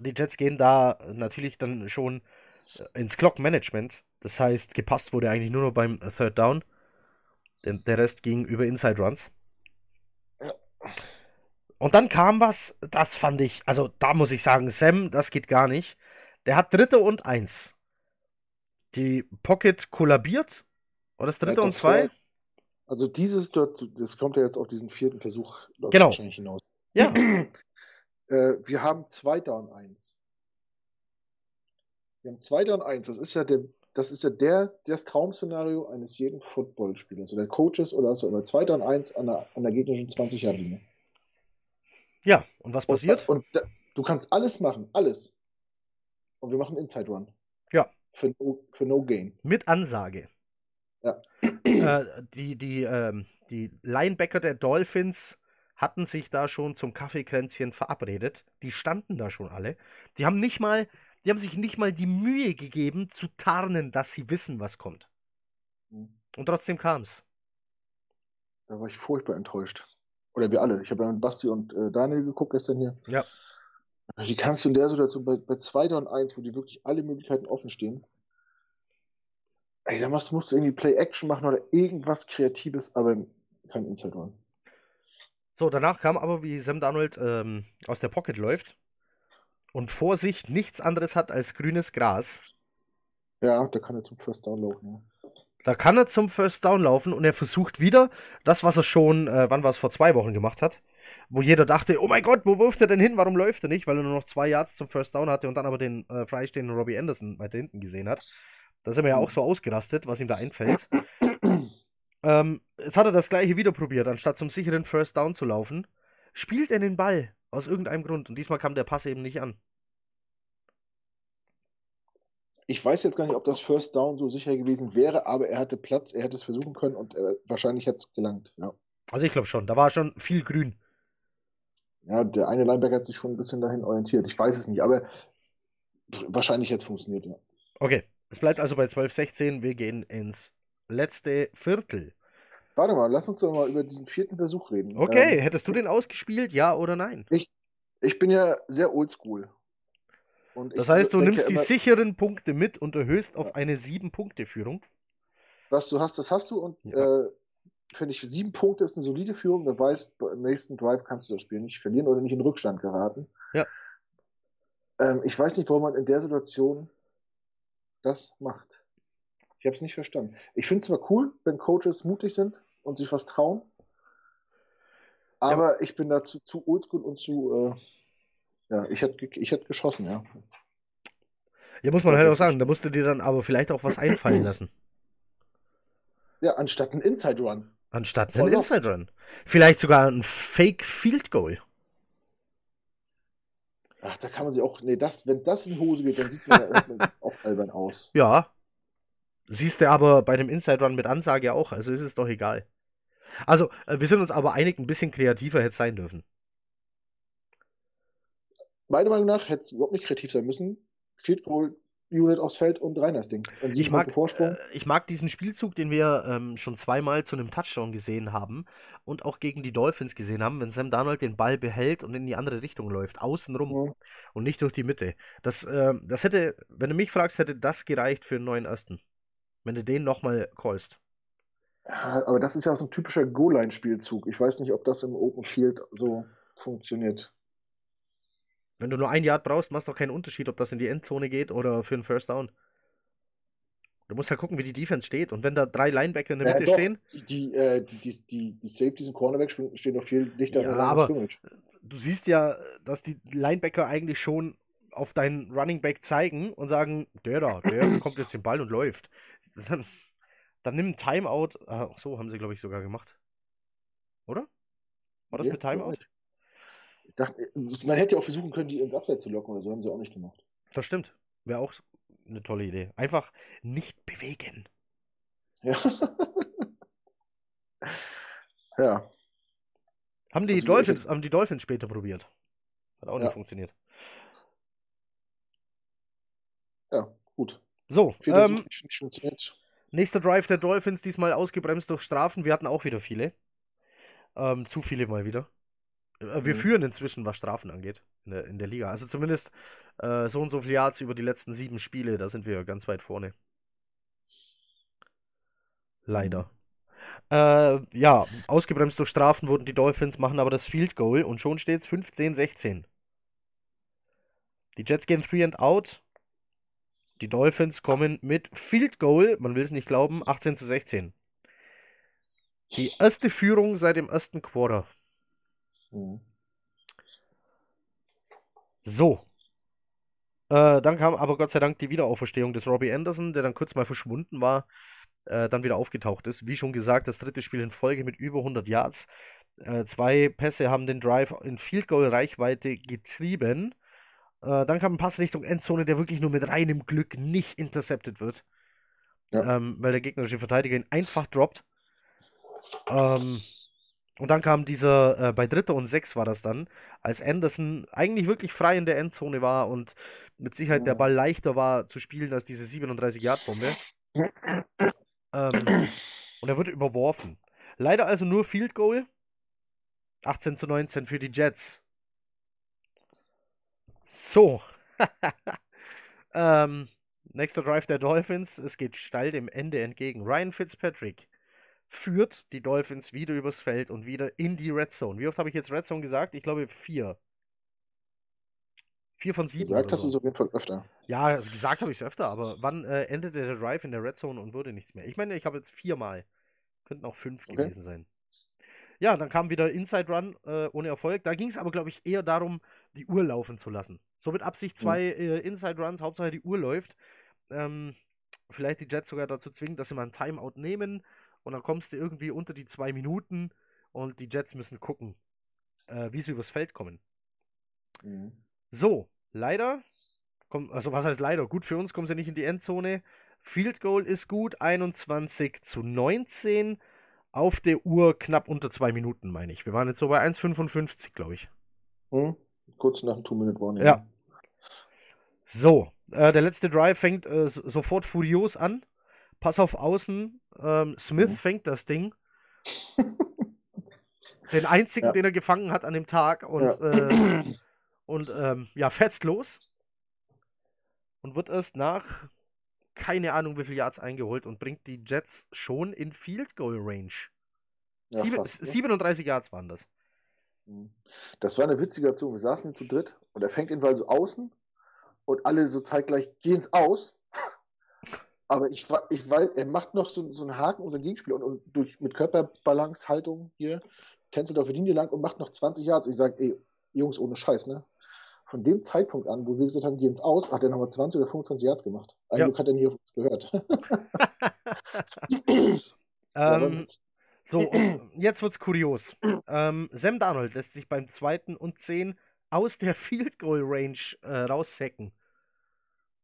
die Jets gehen da natürlich dann schon äh, ins Clock-Management. Das heißt, gepasst wurde eigentlich nur noch beim äh, Third Down. Denn der Rest ging über Inside Runs. Ja. Und dann kam was, das fand ich, also da muss ich sagen, Sam, das geht gar nicht. Der hat Dritte und Eins. Die Pocket kollabiert. Oder das Dritte Ja, und Zwei? Also dieses dort, das kommt ja jetzt auf diesen vierten Versuch Genau. wahrscheinlich hinaus. Ja. Äh, wir haben Zweiter und Eins. Wir haben Zweiter und Eins. Das ist ja der, das ist ja der, das Traumszenario eines jeden Footballspielers oder Coaches oder so. Oder Zweiter und Eins an der, an der gegnerischen 20 Yard linie Ja, und was passiert? Und, und du kannst alles machen, alles. Und wir machen Inside Run. Ja. Für no, für no gain. Mit Ansage. Ja. Äh, die, die, ähm, die Linebacker der Dolphins hatten sich da schon zum Kaffeekränzchen verabredet. Die standen da schon alle. Die haben nicht mal, die haben sich nicht mal die Mühe gegeben zu tarnen, dass sie wissen, was kommt. Mhm. Und trotzdem kam's. Da war ich furchtbar enttäuscht. Oder wir alle. Ich habe ja mit Basti und äh, Daniel geguckt gestern hier. Ja. Wie kannst du in der Situation bei, bei 2 und 1, wo die wirklich alle Möglichkeiten offen stehen, ey, da musst, musst du irgendwie Play-Action machen oder irgendwas Kreatives, aber kein Inside Run. So, danach kam aber, wie Sam Darnold ähm, aus der Pocket läuft und vor sich nichts anderes hat als grünes Gras. Ja, da kann er zum First Down laufen. Ja. Da kann er zum First Down laufen und er versucht wieder das, was er schon, äh, wann war es, vor zwei Wochen gemacht hat. wo jeder dachte, oh mein Gott, wo wirft er denn hin? Warum läuft er nicht? Weil er nur noch zwei Yards zum First Down hatte und dann aber den äh, freistehenden Robbie Anderson weiter hinten gesehen hat. Da sind wir ja auch so ausgerastet, was ihm da einfällt. ähm, jetzt hat er das gleiche wieder probiert, anstatt zum sicheren First Down zu laufen. Spielt er den Ball aus irgendeinem Grund und diesmal kam der Pass eben nicht an. Ich weiß jetzt gar nicht, ob das First Down so sicher gewesen wäre, aber er hatte Platz, er hätte es versuchen können und äh, wahrscheinlich hätte es gelangt. Ja. Also ich glaube schon, da war schon viel grün. Ja, der eine Linebacker hat sich schon ein bisschen dahin orientiert. Ich weiß es nicht, aber wahrscheinlich hätte es funktioniert, ja. Okay, es bleibt also bei 12-16. Wir gehen ins letzte Viertel. Warte mal, lass uns doch mal über diesen vierten Versuch reden. Okay, ähm, hättest du den ausgespielt, ja oder nein? Ich, ich bin ja sehr oldschool. das heißt, du nimmst die sicheren Punkte mit und erhöhst auf eine Sieben-Punkte-Führung. Was du hast, das hast du. Und ja. äh, finde ich, sieben Punkte ist eine solide Führung. Du weißt, im nächsten Drive kannst du das Spiel nicht verlieren oder nicht in Rückstand geraten. Ja. Ähm, ich weiß nicht, warum man in der Situation das macht. Ich habe es nicht verstanden. Ich finde es zwar cool, wenn Coaches mutig sind und sich was trauen, aber ja. ich bin dazu zu oldschool und zu, äh, ja, ich hätte ich hätt geschossen, ja. Ja, muss man halt auch sagen, da musst du dir dann aber vielleicht auch was einfallen lassen. Ja, anstatt ein Inside Run. Anstatt ein Inside Run. Vielleicht sogar ein Fake Field Goal. Ach, da kann man sich auch. Nee, das, wenn das in Hose geht, dann sieht man, man auch albern aus. Ja. Siehst du aber bei dem Inside Run mit Ansage auch, also ist es doch egal. Also, äh, wir sind uns aber einig, ein bisschen kreativer hätte es sein dürfen. Meiner Meinung nach hätte es überhaupt nicht kreativ sein müssen. Field Goal Unit aufs Feld und rein das Ding. Ich mag, äh, ich mag diesen Spielzug, den wir ähm, schon zweimal zu einem Touchdown gesehen haben und auch gegen die Dolphins gesehen haben, wenn Sam Darnold den Ball behält und in die andere Richtung läuft, außenrum ja. und nicht durch die Mitte. Das, äh, das hätte, wenn du mich fragst, hätte das gereicht für einen neuen ersten. Wenn du den nochmal callst. Ja, aber das ist ja auch so ein typischer Goal-Line-Spielzug. Ich weiß nicht, ob das im Open Field so funktioniert. Wenn du nur ein Yard brauchst, machst du doch keinen Unterschied, ob das in die Endzone geht oder für einen First Down. Du musst halt gucken, wie die Defense steht. Und wenn da drei Linebacker in der Mitte doch, stehen. Die, äh, die, die, die, die Safeties und Cornerback stehen noch viel dichter ja, aber Du siehst ja, dass die Linebacker eigentlich schon auf deinen Running Back zeigen und sagen, der da, der bekommt jetzt den Ball und läuft. Dann, dann nimm ein Timeout. Ach, so haben sie, glaube ich, sogar gemacht. Oder? War das ja, mit Timeout? dachte, man hätte ja auch versuchen können, die ins Abseits zu locken oder so, haben sie auch nicht gemacht. Das stimmt. Wäre auch eine tolle Idee. Einfach nicht bewegen. Ja. ja. Haben die, Dolphins, haben die Dolphins später probiert. Hat auch ja. nicht funktioniert. Ja, gut. So, ähm, nächster Drive der Dolphins, diesmal ausgebremst durch Strafen. Wir hatten auch wieder viele. Ähm, zu viele mal wieder. Äh, wir mhm. führen inzwischen, was Strafen angeht, in der, in der Liga. Also zumindest äh, so und so viele Yards über die letzten sieben Spiele, da sind wir ganz weit vorne. Leider. Äh, ja, ausgebremst durch Strafen wurden die Dolphins, machen aber das Field Goal und schon steht es 15-16. Die Jets gehen 3 and out. Die Dolphins kommen mit Field Goal, man will es nicht glauben, 18 zu 16. Die erste Führung seit dem ersten Quarter. Mhm. So. Äh, dann kam aber Gott sei Dank die Wiederauferstehung des Robbie Anderson, der dann kurz mal verschwunden war, äh, dann wieder aufgetaucht ist. Wie schon gesagt, das dritte Spiel in Folge mit über 100 Yards. Äh, zwei Pässe haben den Drive in Field Goal Reichweite getrieben. Äh, dann kam ein Pass Richtung Endzone, der wirklich nur mit reinem Glück nicht intercepted wird. Ja. Ähm, weil der gegnerische Verteidiger ihn einfach droppt. Ähm, und dann kam dieser, äh, bei Dritter und Sechs war das dann, als Anderson eigentlich wirklich frei in der Endzone war und mit Sicherheit der Ball leichter war zu spielen als diese 37-Yard-Bombe. Ähm, und er wird überworfen. Leider also nur Field Goal. 18 zu 19 für die Jets. So. ähm, nächster Drive der Dolphins. Es geht steil dem Ende entgegen. Ryan Fitzpatrick führt die Dolphins wieder übers Feld und wieder in die Red Zone. Wie oft habe ich jetzt Red Zone gesagt? Ich glaube vier. Vier von sieben. Gesagt hast so. du es auf jeden Fall öfter. Ja, also gesagt habe ich es öfter, aber wann äh, endete der Drive in der Red Zone und wurde nichts mehr? Ich meine, ich habe jetzt viermal. Könnten auch fünf okay. gewesen sein. Ja, dann kam wieder Inside Run äh, ohne Erfolg. Da ging es aber, glaube ich, eher darum, die Uhr laufen zu lassen. So mit Absicht zwei äh, Inside Runs, Hauptsache die Uhr läuft. Ähm, vielleicht die Jets sogar dazu zwingen, dass sie mal ein Timeout nehmen und dann kommst du irgendwie unter die zwei Minuten und die Jets müssen gucken, äh, wie sie übers Feld kommen. Mhm. So, leider, komm, also was heißt leider? Gut für uns kommen sie nicht in die Endzone. Field Goal ist gut, 21 zu 19 auf der Uhr knapp unter zwei Minuten, meine ich. Wir waren jetzt so bei 1,55, glaube ich. Mhm. Kurz nach dem Two-Minute-Warning. Ja. So, äh, der letzte Drive fängt äh, sofort furios an. Pass auf Außen. Ähm, Smith Mhm. fängt das Ding. Den einzigen, Ja. den er gefangen hat an dem Tag. Und, äh, und ähm, ja, fetzt los. Und wird erst nach keine Ahnung wie viel Yards eingeholt und bringt die Jets schon in Field Goal Range. Ja, Sieben, fast, ne? 37 Yards waren das. Mhm. Das war eine witzige Aktion. Wir saßen zu dritt und er fängt den Ball so außen und alle so zeitgleich gehen es aus. Aber ich, ich weiß, er macht noch so, so einen Haken um seinen Gegenspieler und, und durch, mit Körperbalance, Haltung hier, tänzelt auf die Linie lang und macht noch 20 Yards. Ich sage, ey, Jungs, ohne Scheiß, ne? Von dem Zeitpunkt an, wo wir gesagt haben, gehen ins Aus, hat er nochmal 20 oder 25 Yards gemacht. Ein Ja. Glück hat er nie auf uns gehört. Ähm, so, jetzt wird's kurios. Ähm, Sam Darnold lässt sich beim zweiten und 10 aus der Field Goal Range äh, raussacken.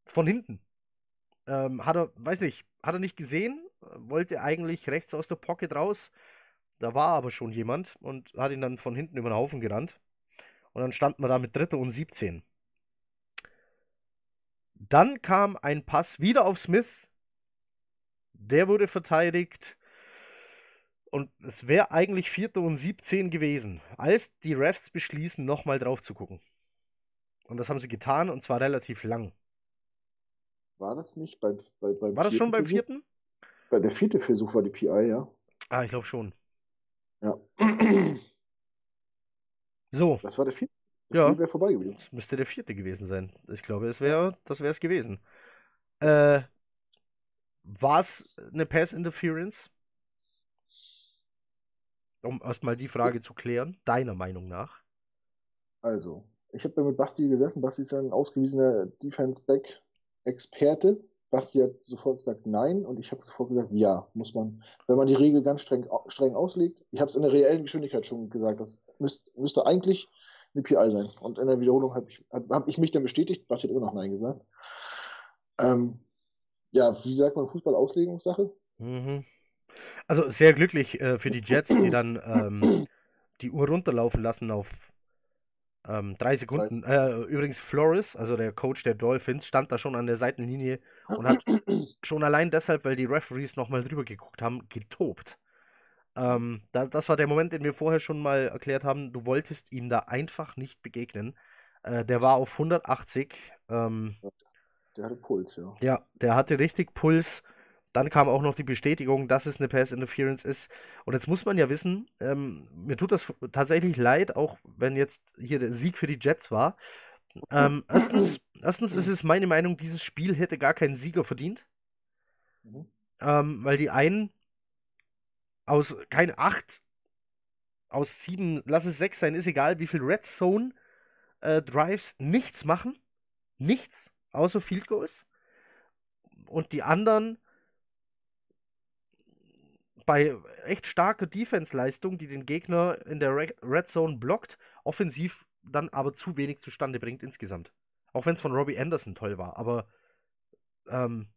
Von hinten. Ähm, hat er, weiß nicht, hat er nicht gesehen, wollte eigentlich rechts aus der Pocket raus. Da war aber schon jemand und hat ihn dann von hinten über den Haufen gerannt. Und dann standen wir da mit Dritte und 17. Dann kam ein Pass wieder auf Smith. Der wurde verteidigt. Und es wäre eigentlich Vierte und 17 gewesen, als die Refs beschließen, nochmal drauf zu gucken. Und das haben sie getan und zwar relativ lang. War das nicht beim, bei, beim War das schon beim Versuch? vierten? Bei der vierte Versuch war die PI, ja. Ah, ich glaube schon. Ja. So, Das war der vierte. Das Ja. Wäre vorbei gewesen. das müsste der vierte gewesen sein. Ich glaube, es wäre, das wäre es gewesen. Äh, war es eine Pass Interference? Um erstmal die Frage zu klären, deiner Meinung nach. Also, ich habe mit Basti gesessen. Basti ist ja ein ausgewiesener Defense-Back-Experte. Basti hat sofort gesagt nein und ich habe sofort gesagt ja, muss man, wenn man die Regel ganz streng, streng auslegt. Ich habe es in der reellen Geschwindigkeit schon gesagt, das müsst, müsste eigentlich eine PI sein. Und in der Wiederholung habe ich, hab, hab ich mich dann bestätigt. Basti hat immer noch nein gesagt. Ähm, ja, wie sagt man Fußball-Auslegungssache? Mhm. Also sehr glücklich äh, für die Jets, die dann ähm, die Uhr runterlaufen lassen auf ähm, drei Sekunden. Äh, übrigens, Flores, also der Coach der Dolphins, stand da schon an der Seitenlinie und hat schon allein deshalb, weil die Referees nochmal drüber geguckt haben, getobt. Ähm, da, das war der Moment, den wir vorher schon mal erklärt haben. Du wolltest ihm da einfach nicht begegnen. Äh, der war auf 180. Ähm, Der hatte Puls, ja. ja, der hatte richtig Puls. Dann kam auch noch die Bestätigung, dass es eine Pass Interference ist. Und jetzt muss man ja wissen, ähm, mir tut das tatsächlich leid, auch wenn jetzt hier der Sieg für die Jets war. Ähm, erstens, erstens ist es meine Meinung, dieses Spiel hätte gar keinen Sieger verdient. Mhm. Ähm, weil die einen aus keine acht, aus sieben, lass es sechs sein, ist egal, wie viel Red Zone äh, Drives nichts machen. Nichts, außer Field Goals. Und die anderen bei echt starker Defense-Leistung, die den Gegner in der Re Red Zone blockt, offensiv dann aber zu wenig zustande bringt insgesamt. Auch wenn es von Robbie Anderson toll war, aber ähm,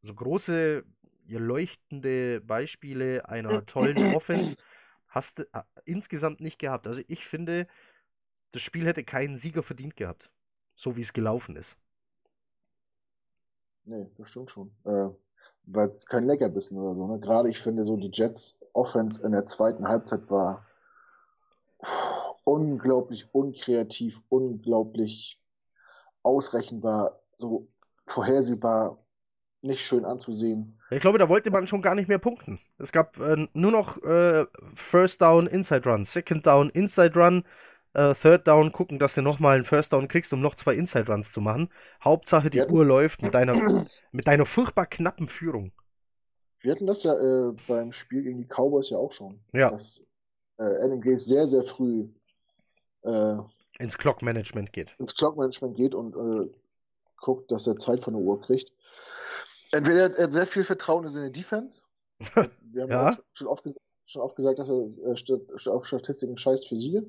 so große, leuchtende Beispiele einer tollen Offense hast du äh, insgesamt nicht gehabt. Also ich finde, das Spiel hätte keinen Sieger verdient gehabt, so wie es gelaufen ist. Nee, das stimmt schon. Äh, Weil es kein Leckerbissen oder so. Ne? Gerade ich finde so, die Jets Offense in der zweiten Halbzeit war unglaublich unkreativ, unglaublich ausrechenbar, so vorhersehbar, nicht schön anzusehen. Ich glaube, da wollte man schon gar nicht mehr punkten. Es gab äh, nur noch äh, First Down, Inside Run, Second Down, Inside Run, äh, Third Down, gucken, dass du nochmal einen First Down kriegst, um noch zwei Inside Runs zu machen. Hauptsache, die Uhr läuft mit deiner, mit deiner furchtbar knappen Führung. Wir hatten das ja äh, beim Spiel gegen die Cowboys ja auch schon. Ja. Dass äh, Adam Gaze sehr, sehr früh äh, ins Clock-Management geht. Ins Clock-Management geht und äh, guckt, dass er Zeit von der Uhr kriegt. Entweder er hat sehr viel Vertrauen in seine Defense. Wir haben ja. schon, oft, schon oft gesagt, dass er äh, auf Statistiken scheißt für Siege.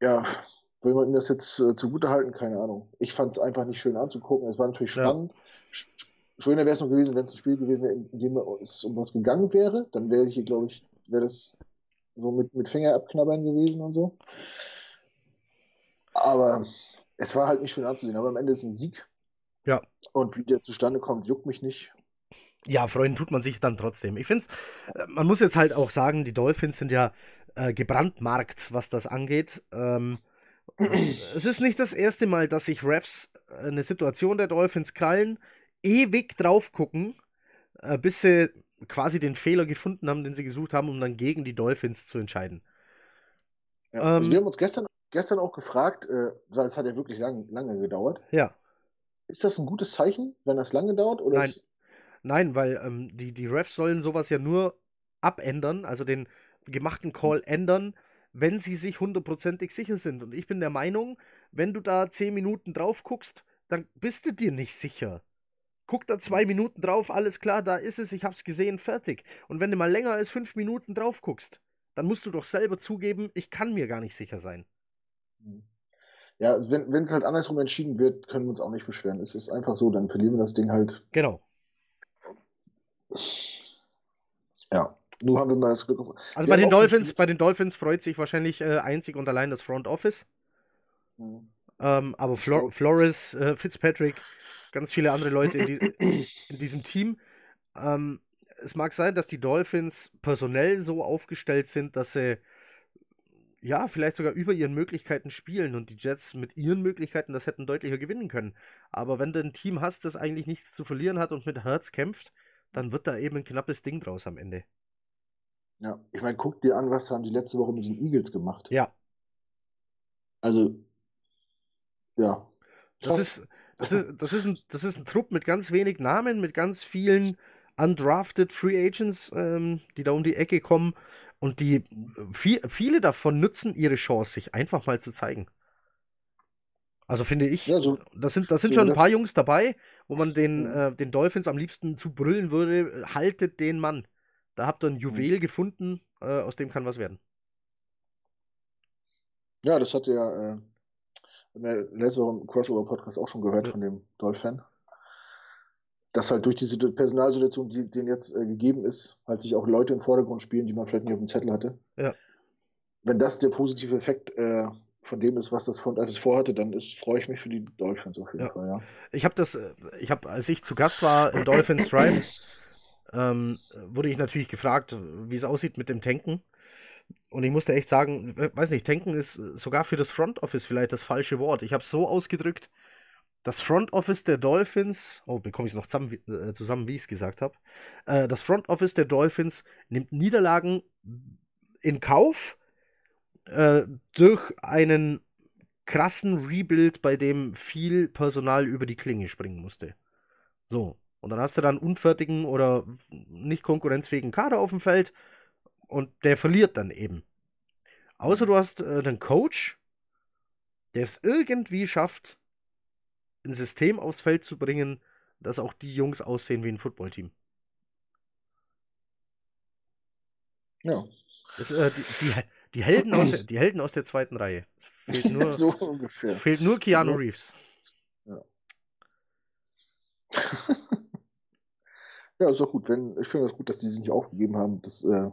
Ja, will man ihm das jetzt äh, zugute halten? Keine Ahnung. Ich fand es einfach nicht schön anzugucken. Es war natürlich spannend. Ja. Schöner wäre es noch gewesen, wenn es ein Spiel gewesen wäre, in dem es um was gegangen wäre. Dann wäre hier, glaube ich, wäre das so mit, mit Finger abknabbern gewesen und so. Aber es war halt nicht schön anzusehen. Aber am Ende ist ein Sieg. Ja. Und wie der zustande kommt, juckt mich nicht. Ja, freuen tut man sich dann trotzdem. Ich finde es, äh, man muss jetzt halt auch sagen, die Dolphins sind ja äh, gebrandmarkt, was das angeht. Ähm, es ist nicht das erste Mal, dass sich Refs eine Situation der Dolphins krallen, ewig drauf gucken, äh, bis sie quasi den Fehler gefunden haben, den sie gesucht haben, um dann gegen die Dolphins zu entscheiden. Ja, also ähm, wir haben uns gestern, gestern auch gefragt, äh, es hat ja wirklich lang, lange gedauert. Ja. Ist das ein gutes Zeichen, wenn das lange dauert? Oder Nein. Nein, weil ähm, die, die Refs sollen sowas ja nur abändern, also den gemachten Call ändern, wenn sie sich hundertprozentig sicher sind. Und ich bin der Meinung, wenn du da zehn Minuten drauf guckst, dann bist du dir nicht sicher. Guck da zwei Minuten drauf, alles klar, da ist es, ich hab's gesehen, fertig. Und wenn du mal länger als fünf Minuten drauf guckst, dann musst du doch selber zugeben, ich kann mir gar nicht sicher sein. Mhm. Ja, wenn es halt andersrum entschieden wird, können wir uns auch nicht beschweren. Es ist einfach so, dann verlieren wir das Ding halt. Genau. Ja, nur haben wir mal das Glück. Also bei den, Dolphins, bei den Dolphins freut sich wahrscheinlich äh, einzig und allein das Front Office. Mhm. Ähm, aber Flor Flores, äh, Fitzpatrick, ganz viele andere Leute in, die, in diesem Team. Ähm, es mag sein, dass die Dolphins personell so aufgestellt sind, dass sie ja, vielleicht sogar über ihren Möglichkeiten spielen und die Jets mit ihren Möglichkeiten das hätten deutlicher gewinnen können. Aber wenn du ein Team hast, das eigentlich nichts zu verlieren hat und mit Herz kämpft, dann wird da eben ein knappes Ding draus am Ende. Ja, ich meine, guck dir an, was haben die letzte Woche mit den Eagles gemacht. Ja. Also, ja. Das ist, das, ist, das, ist ein, das ist ein Trupp mit ganz wenig Namen, mit ganz vielen undrafted Free Agents, ähm, die da um die Ecke kommen und die viel, viele davon nutzen ihre Chance, sich einfach mal zu zeigen. Also finde ich, ja, so, das sind, das sind so schon ein paar Jungs dabei, wo man den, äh, den Dolphins am liebsten zu brüllen würde, haltet den Mann. Da habt ihr ein Juwel mhm. gefunden, äh, aus dem kann was werden. Ja, das hat ja äh, letzte Woche im Crossover-Podcast auch schon gehört ja. von dem Dolphin. Dass halt durch diese Personalsituation, die denen jetzt äh, gegeben ist, halt sich auch Leute im Vordergrund spielen, die man vielleicht nicht auf dem Zettel hatte. Ja. Wenn das der positive Effekt äh, von dem ist, was das Front Office vorhatte, dann ist, freue ich mich für die Dolphins auf jeden ja. Fall, ja. Ich habe das, äh, ich habe, als ich zu Gast war im Dolphins Drive, ähm, wurde ich natürlich gefragt, wie es aussieht mit dem Tanken. Und ich musste echt sagen, weiß nicht, Tanken ist sogar für das Front Office vielleicht das falsche Wort. Ich habe es so ausgedrückt, das Front Office der Dolphins, oh, bekomme ich es noch zusammen, äh, zusammen wie ich es gesagt habe, äh, das Front Office der Dolphins nimmt Niederlagen in Kauf, äh, durch einen krassen Rebuild, bei dem viel Personal über die Klinge springen musste. So. Und dann hast du dann unfertigen oder nicht konkurrenzfähigen Kader auf dem Feld und der verliert dann eben. Außer du hast äh, einen Coach, der es irgendwie schafft, ein System aufs Feld zu bringen, dass auch die Jungs aussehen wie ein Footballteam. Ja. Das, äh, die, die, die Helden aus der, die Helden aus der zweiten Reihe. Es fehlt nur, so ungefähr. Fehlt nur Keanu Reeves. Ja. ja, ist auch gut. Wenn, ich finde das gut, dass die sich nicht aufgegeben haben. Das, äh,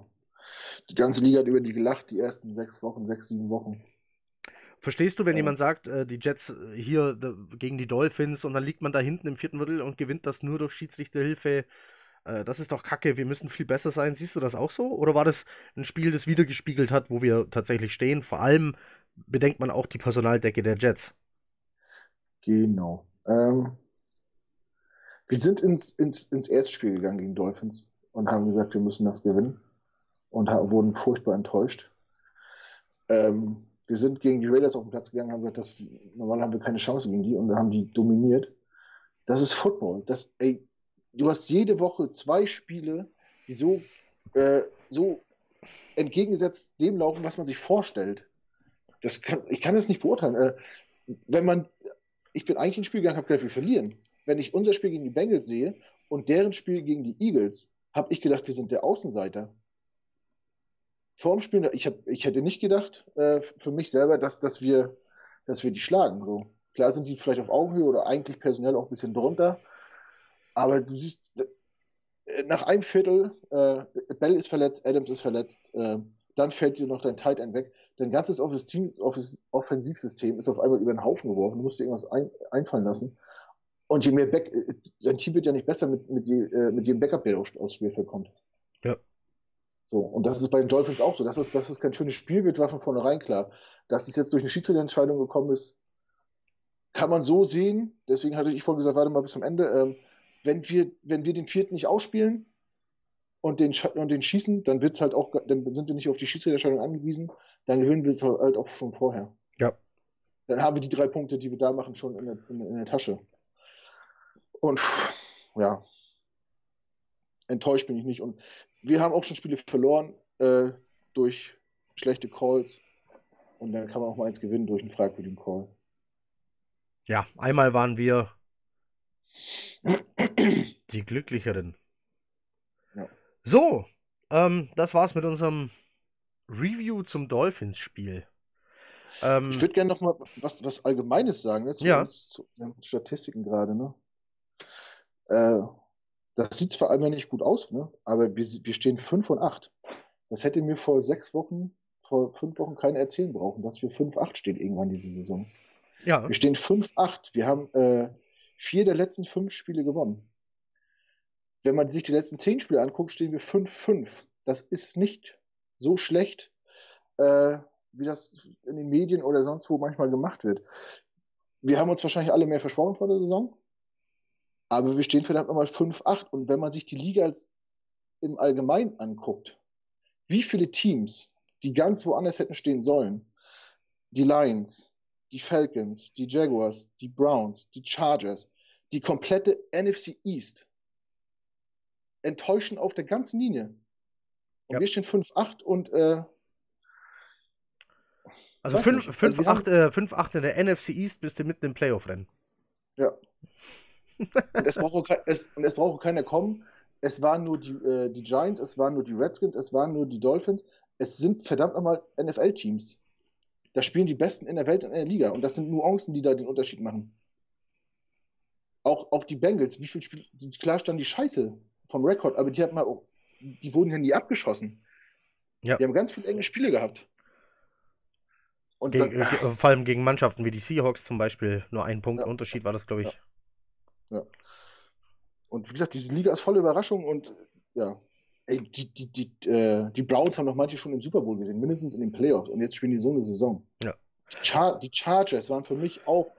die ganze Liga hat über die gelacht, die ersten sechs Wochen, sechs, sieben Wochen. Verstehst du, wenn ja. jemand sagt, äh, die Jets hier gegen die Dolphins und dann liegt man da hinten im vierten Viertel und gewinnt das nur durch Schiedsrichterhilfe? äh, das ist doch kacke, wir müssen viel besser sein. Siehst du das auch so? Oder war das ein Spiel, das wiedergespiegelt hat, wo wir tatsächlich stehen? Vor allem bedenkt man auch die Personaldecke der Jets. Genau. Ähm, wir sind ins, ins, ins erste Spiel gegangen gegen Dolphins und haben gesagt, wir müssen das gewinnen und haben, wurden furchtbar enttäuscht. Ähm, wir sind gegen die Raiders auf den Platz gegangen, haben gesagt, das, normal haben wir keine Chance gegen die und haben die dominiert. Das ist Football. Das, ey, du hast jede Woche zwei Spiele, die so, äh, so entgegengesetzt dem laufen, was man sich vorstellt. Das kann, ich kann das nicht beurteilen. Äh, wenn man, ich bin eigentlich ein Spiel gegangen, habe gedacht, wir verlieren. Wenn ich unser Spiel gegen die Bengals sehe und deren Spiel gegen die Eagles, habe ich gedacht, wir sind der Außenseiter. Vorm Spiel, ich, hab, ich hätte nicht gedacht, äh, für mich selber, dass, dass, wir, dass wir die schlagen. So. Klar sind die vielleicht auf Augenhöhe oder eigentlich personell auch ein bisschen drunter. Aber du siehst, äh, nach einem Viertel, äh, Bell ist verletzt, Adams ist verletzt, äh, dann fällt dir noch dein Tight End weg. Dein ganzes Offensivsystem ist auf einmal über den Haufen geworfen. Du musst dir irgendwas ein, einfallen lassen. Und je mehr Back, sein Team wird ja nicht besser mit, mit, die, äh, mit jedem Backup, der aufs Spielfeld kommt. Ja. So, und das ist bei den Dolphins auch so. Dass es, dass es kein schönes Spiel wird, war von vornherein klar. Dass es jetzt durch eine Schiedsrichterentscheidung gekommen ist, kann man so sehen. Deswegen hatte ich vorhin gesagt, warte mal bis zum Ende. Ähm, wenn, wir, wenn wir den vierten nicht ausspielen und den, und den schießen, dann wird's halt auch, dann sind wir nicht auf die Schiedsrichterentscheidung angewiesen, dann gewinnen wir es halt auch schon vorher. Ja. Dann haben wir die drei Punkte, die wir da machen, schon in der, in, in der Tasche. Und ja, enttäuscht bin ich nicht. Und wir haben auch schon Spiele verloren äh, durch schlechte Calls. Und dann kann man auch mal eins gewinnen durch einen fragwürdigen Call. Ja, einmal waren wir die Glücklicheren. Ja. So, ähm, das war's mit unserem Review zum Dolphins-Spiel. Ähm, ich würde gerne noch mal was, was Allgemeines sagen, ne, zu, ja. zu Statistiken gerade. Ne? Äh, das sieht zwar einmal nicht gut aus, ne? aber wir, wir stehen 5 und 8. Das hätte mir vor sechs Wochen, vor fünf Wochen keiner erzählen brauchen, dass wir 5-8 stehen irgendwann diese Saison. Ja. Wir stehen 5-8. Wir haben äh, vier der letzten fünf Spiele gewonnen. Wenn man sich die letzten zehn Spiele anguckt, stehen wir 5-5. Das ist nicht so schlecht, äh, wie das in den Medien oder sonst wo manchmal gemacht wird. Wir haben uns wahrscheinlich alle mehr versprochen vor der Saison. Aber wir stehen verdammt nochmal 5-8. Und wenn man sich die Liga als im Allgemeinen anguckt, wie viele Teams, die ganz woanders hätten stehen sollen, die Lions, die Falcons, die Jaguars, die Browns, die Chargers, die komplette NFC East enttäuschen auf der ganzen Linie. Und ja. wir stehen 5-8 und äh, also 5-8 also äh, in der NFC East bist du mitten im Playoff-Rennen. Ja. Und, es brauche, es, und es brauche keiner kommen. Es waren nur die, äh, die Giants, es waren nur die Redskins, es waren nur die Dolphins. Es sind verdammt nochmal NFL-Teams. Da spielen die Besten in der Welt in der Liga. Und das sind Nuancen, die da den Unterschied machen. Auch, auch die Bengals, wie viel Spiel, klar stand die Scheiße vom Rekord, aber die hat mal, die wurden ja nie abgeschossen. Ja. Die haben ganz viele enge Spiele gehabt. Und gegen, dann, äh, vor allem gegen Mannschaften wie die Seahawks zum Beispiel. Nur ein Punkt ja. Unterschied war das, glaube ich. Ja. Und wie gesagt, diese Liga ist voller Überraschung und ja, ey, die, die, die, äh, die Browns haben noch manche schon im Super Bowl gesehen, mindestens in den Playoffs und jetzt spielen die so eine Saison. Ja. Char die Chargers waren für mich auch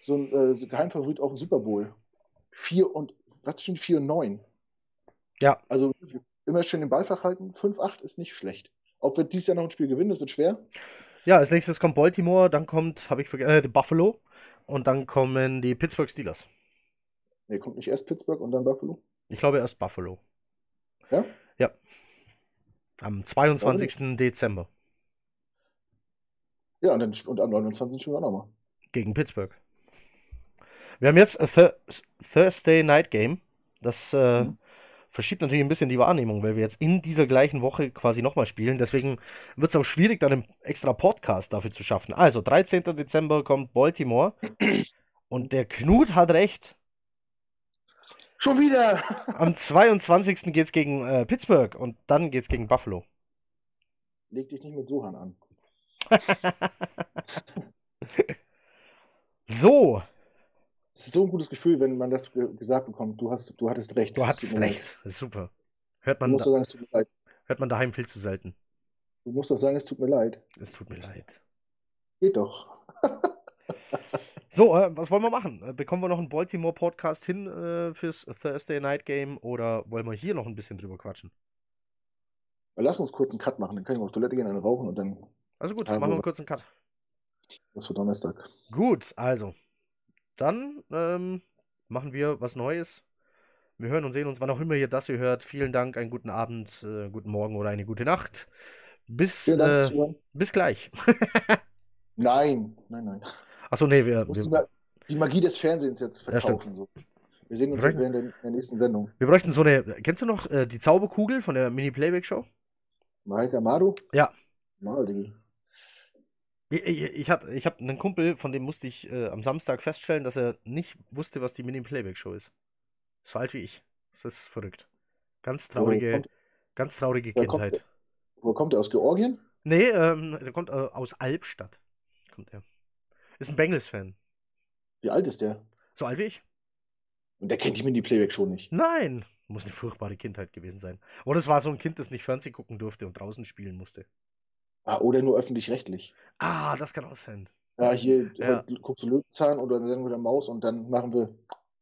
so ein äh, Geheimfavorit auf den Super Bowl. Vier und, was stehen 4 und 9? Ja. Also immer schön den Ballfach halten. 5-8 ist nicht schlecht. Ob wir dieses Jahr noch ein Spiel gewinnen, das wird schwer. Ja, als nächstes kommt Baltimore, dann kommt, habe ich vergessen, äh, Buffalo und dann kommen die Pittsburgh Steelers. Nee, kommt nicht erst Pittsburgh und dann Buffalo? Ich glaube erst Buffalo. Ja? Ja. Am 22. Warum? Dezember. Ja, und, dann, und am 29. spielen wir nochmal. Gegen Pittsburgh. Wir haben jetzt Th Thursday Night Game. Das äh, mhm. verschiebt natürlich ein bisschen die Wahrnehmung, weil wir jetzt in dieser gleichen Woche quasi nochmal spielen. Deswegen wird es auch schwierig, dann einen extra Podcast dafür zu schaffen. Also, 13. Dezember kommt Baltimore. Und der Knut hat recht. Schon wieder! Am 22. geht's gegen äh, Pittsburgh und dann geht's gegen Buffalo. Leg dich nicht mit Sohan an. so. Es ist so ein gutes Gefühl, wenn man das gesagt bekommt. Du, hast, du hattest recht. Du hattest recht. Super. Hört man, da, sagen, es tut mir leid. hört man daheim viel zu selten. Du musst doch sagen, es tut mir leid. Es tut mir leid. Geht doch. So, äh, was wollen wir machen? Äh, bekommen wir noch einen Baltimore-Podcast hin äh, fürs Thursday Night Game oder wollen wir hier noch ein bisschen drüber quatschen? Lass uns kurz einen Cut machen, dann können wir auf Toilette gehen, einen rauchen und dann. Also gut, machen wir einen kurzen Cut. Das für Donnerstag. Gut, also. Dann ähm, machen wir was Neues. Wir hören und sehen uns, wann auch immer ihr das ihr hört. Vielen Dank, einen guten Abend, äh, guten Morgen oder eine gute Nacht. Bis, Dank äh, bis gleich. Nein, nein, nein. Achso, nee, wir, wir, die Magie des Fernsehens jetzt Ja, verkaufen. so. Wir sehen uns Vielleicht- während der, der nächsten Sendung. wir bräuchten so eine. Kennst du noch äh, die Zauberkugel von der Mini-Playback-Show? Maika Maru? Ja. Mal, Digi. Ich, ich, ich hatte ich hab einen Kumpel, von dem musste ich äh, am Samstag feststellen, dass er nicht wusste, was die Mini-Playback-Show ist. So alt wie ich. Das ist verrückt. Ganz traurige, kommt, ganz traurige kommt Kindheit. wo kommt er? Aus Georgien? Nee, ähm, der kommt äh, aus Albstadt. Kommt er. Ist ein Bengals-Fan. Wie alt ist der? So alt wie ich? Und der kennt die Mini-Playback schon nicht. Nein. Muss eine furchtbare Kindheit gewesen sein. Oder es war so ein Kind, das nicht Fernsehen gucken durfte und draußen spielen musste. Ah, oder nur öffentlich-rechtlich. Ah, das kann auch sein. Ja, hier Ja. heute guckst du Löwenzahn oder dann wieder Maus und dann machen wir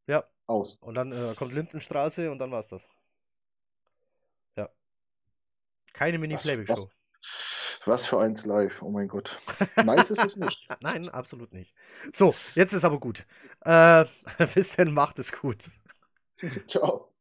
Ja. aus. Und dann äh, kommt Lindenstraße und dann war's das. Ja. Keine Mini-Playback-Show. Was- für eins live, oh mein Gott. Nice ist es nicht. Nein, absolut nicht. So, jetzt ist aber gut. Äh, bis dann, macht es gut. Ciao.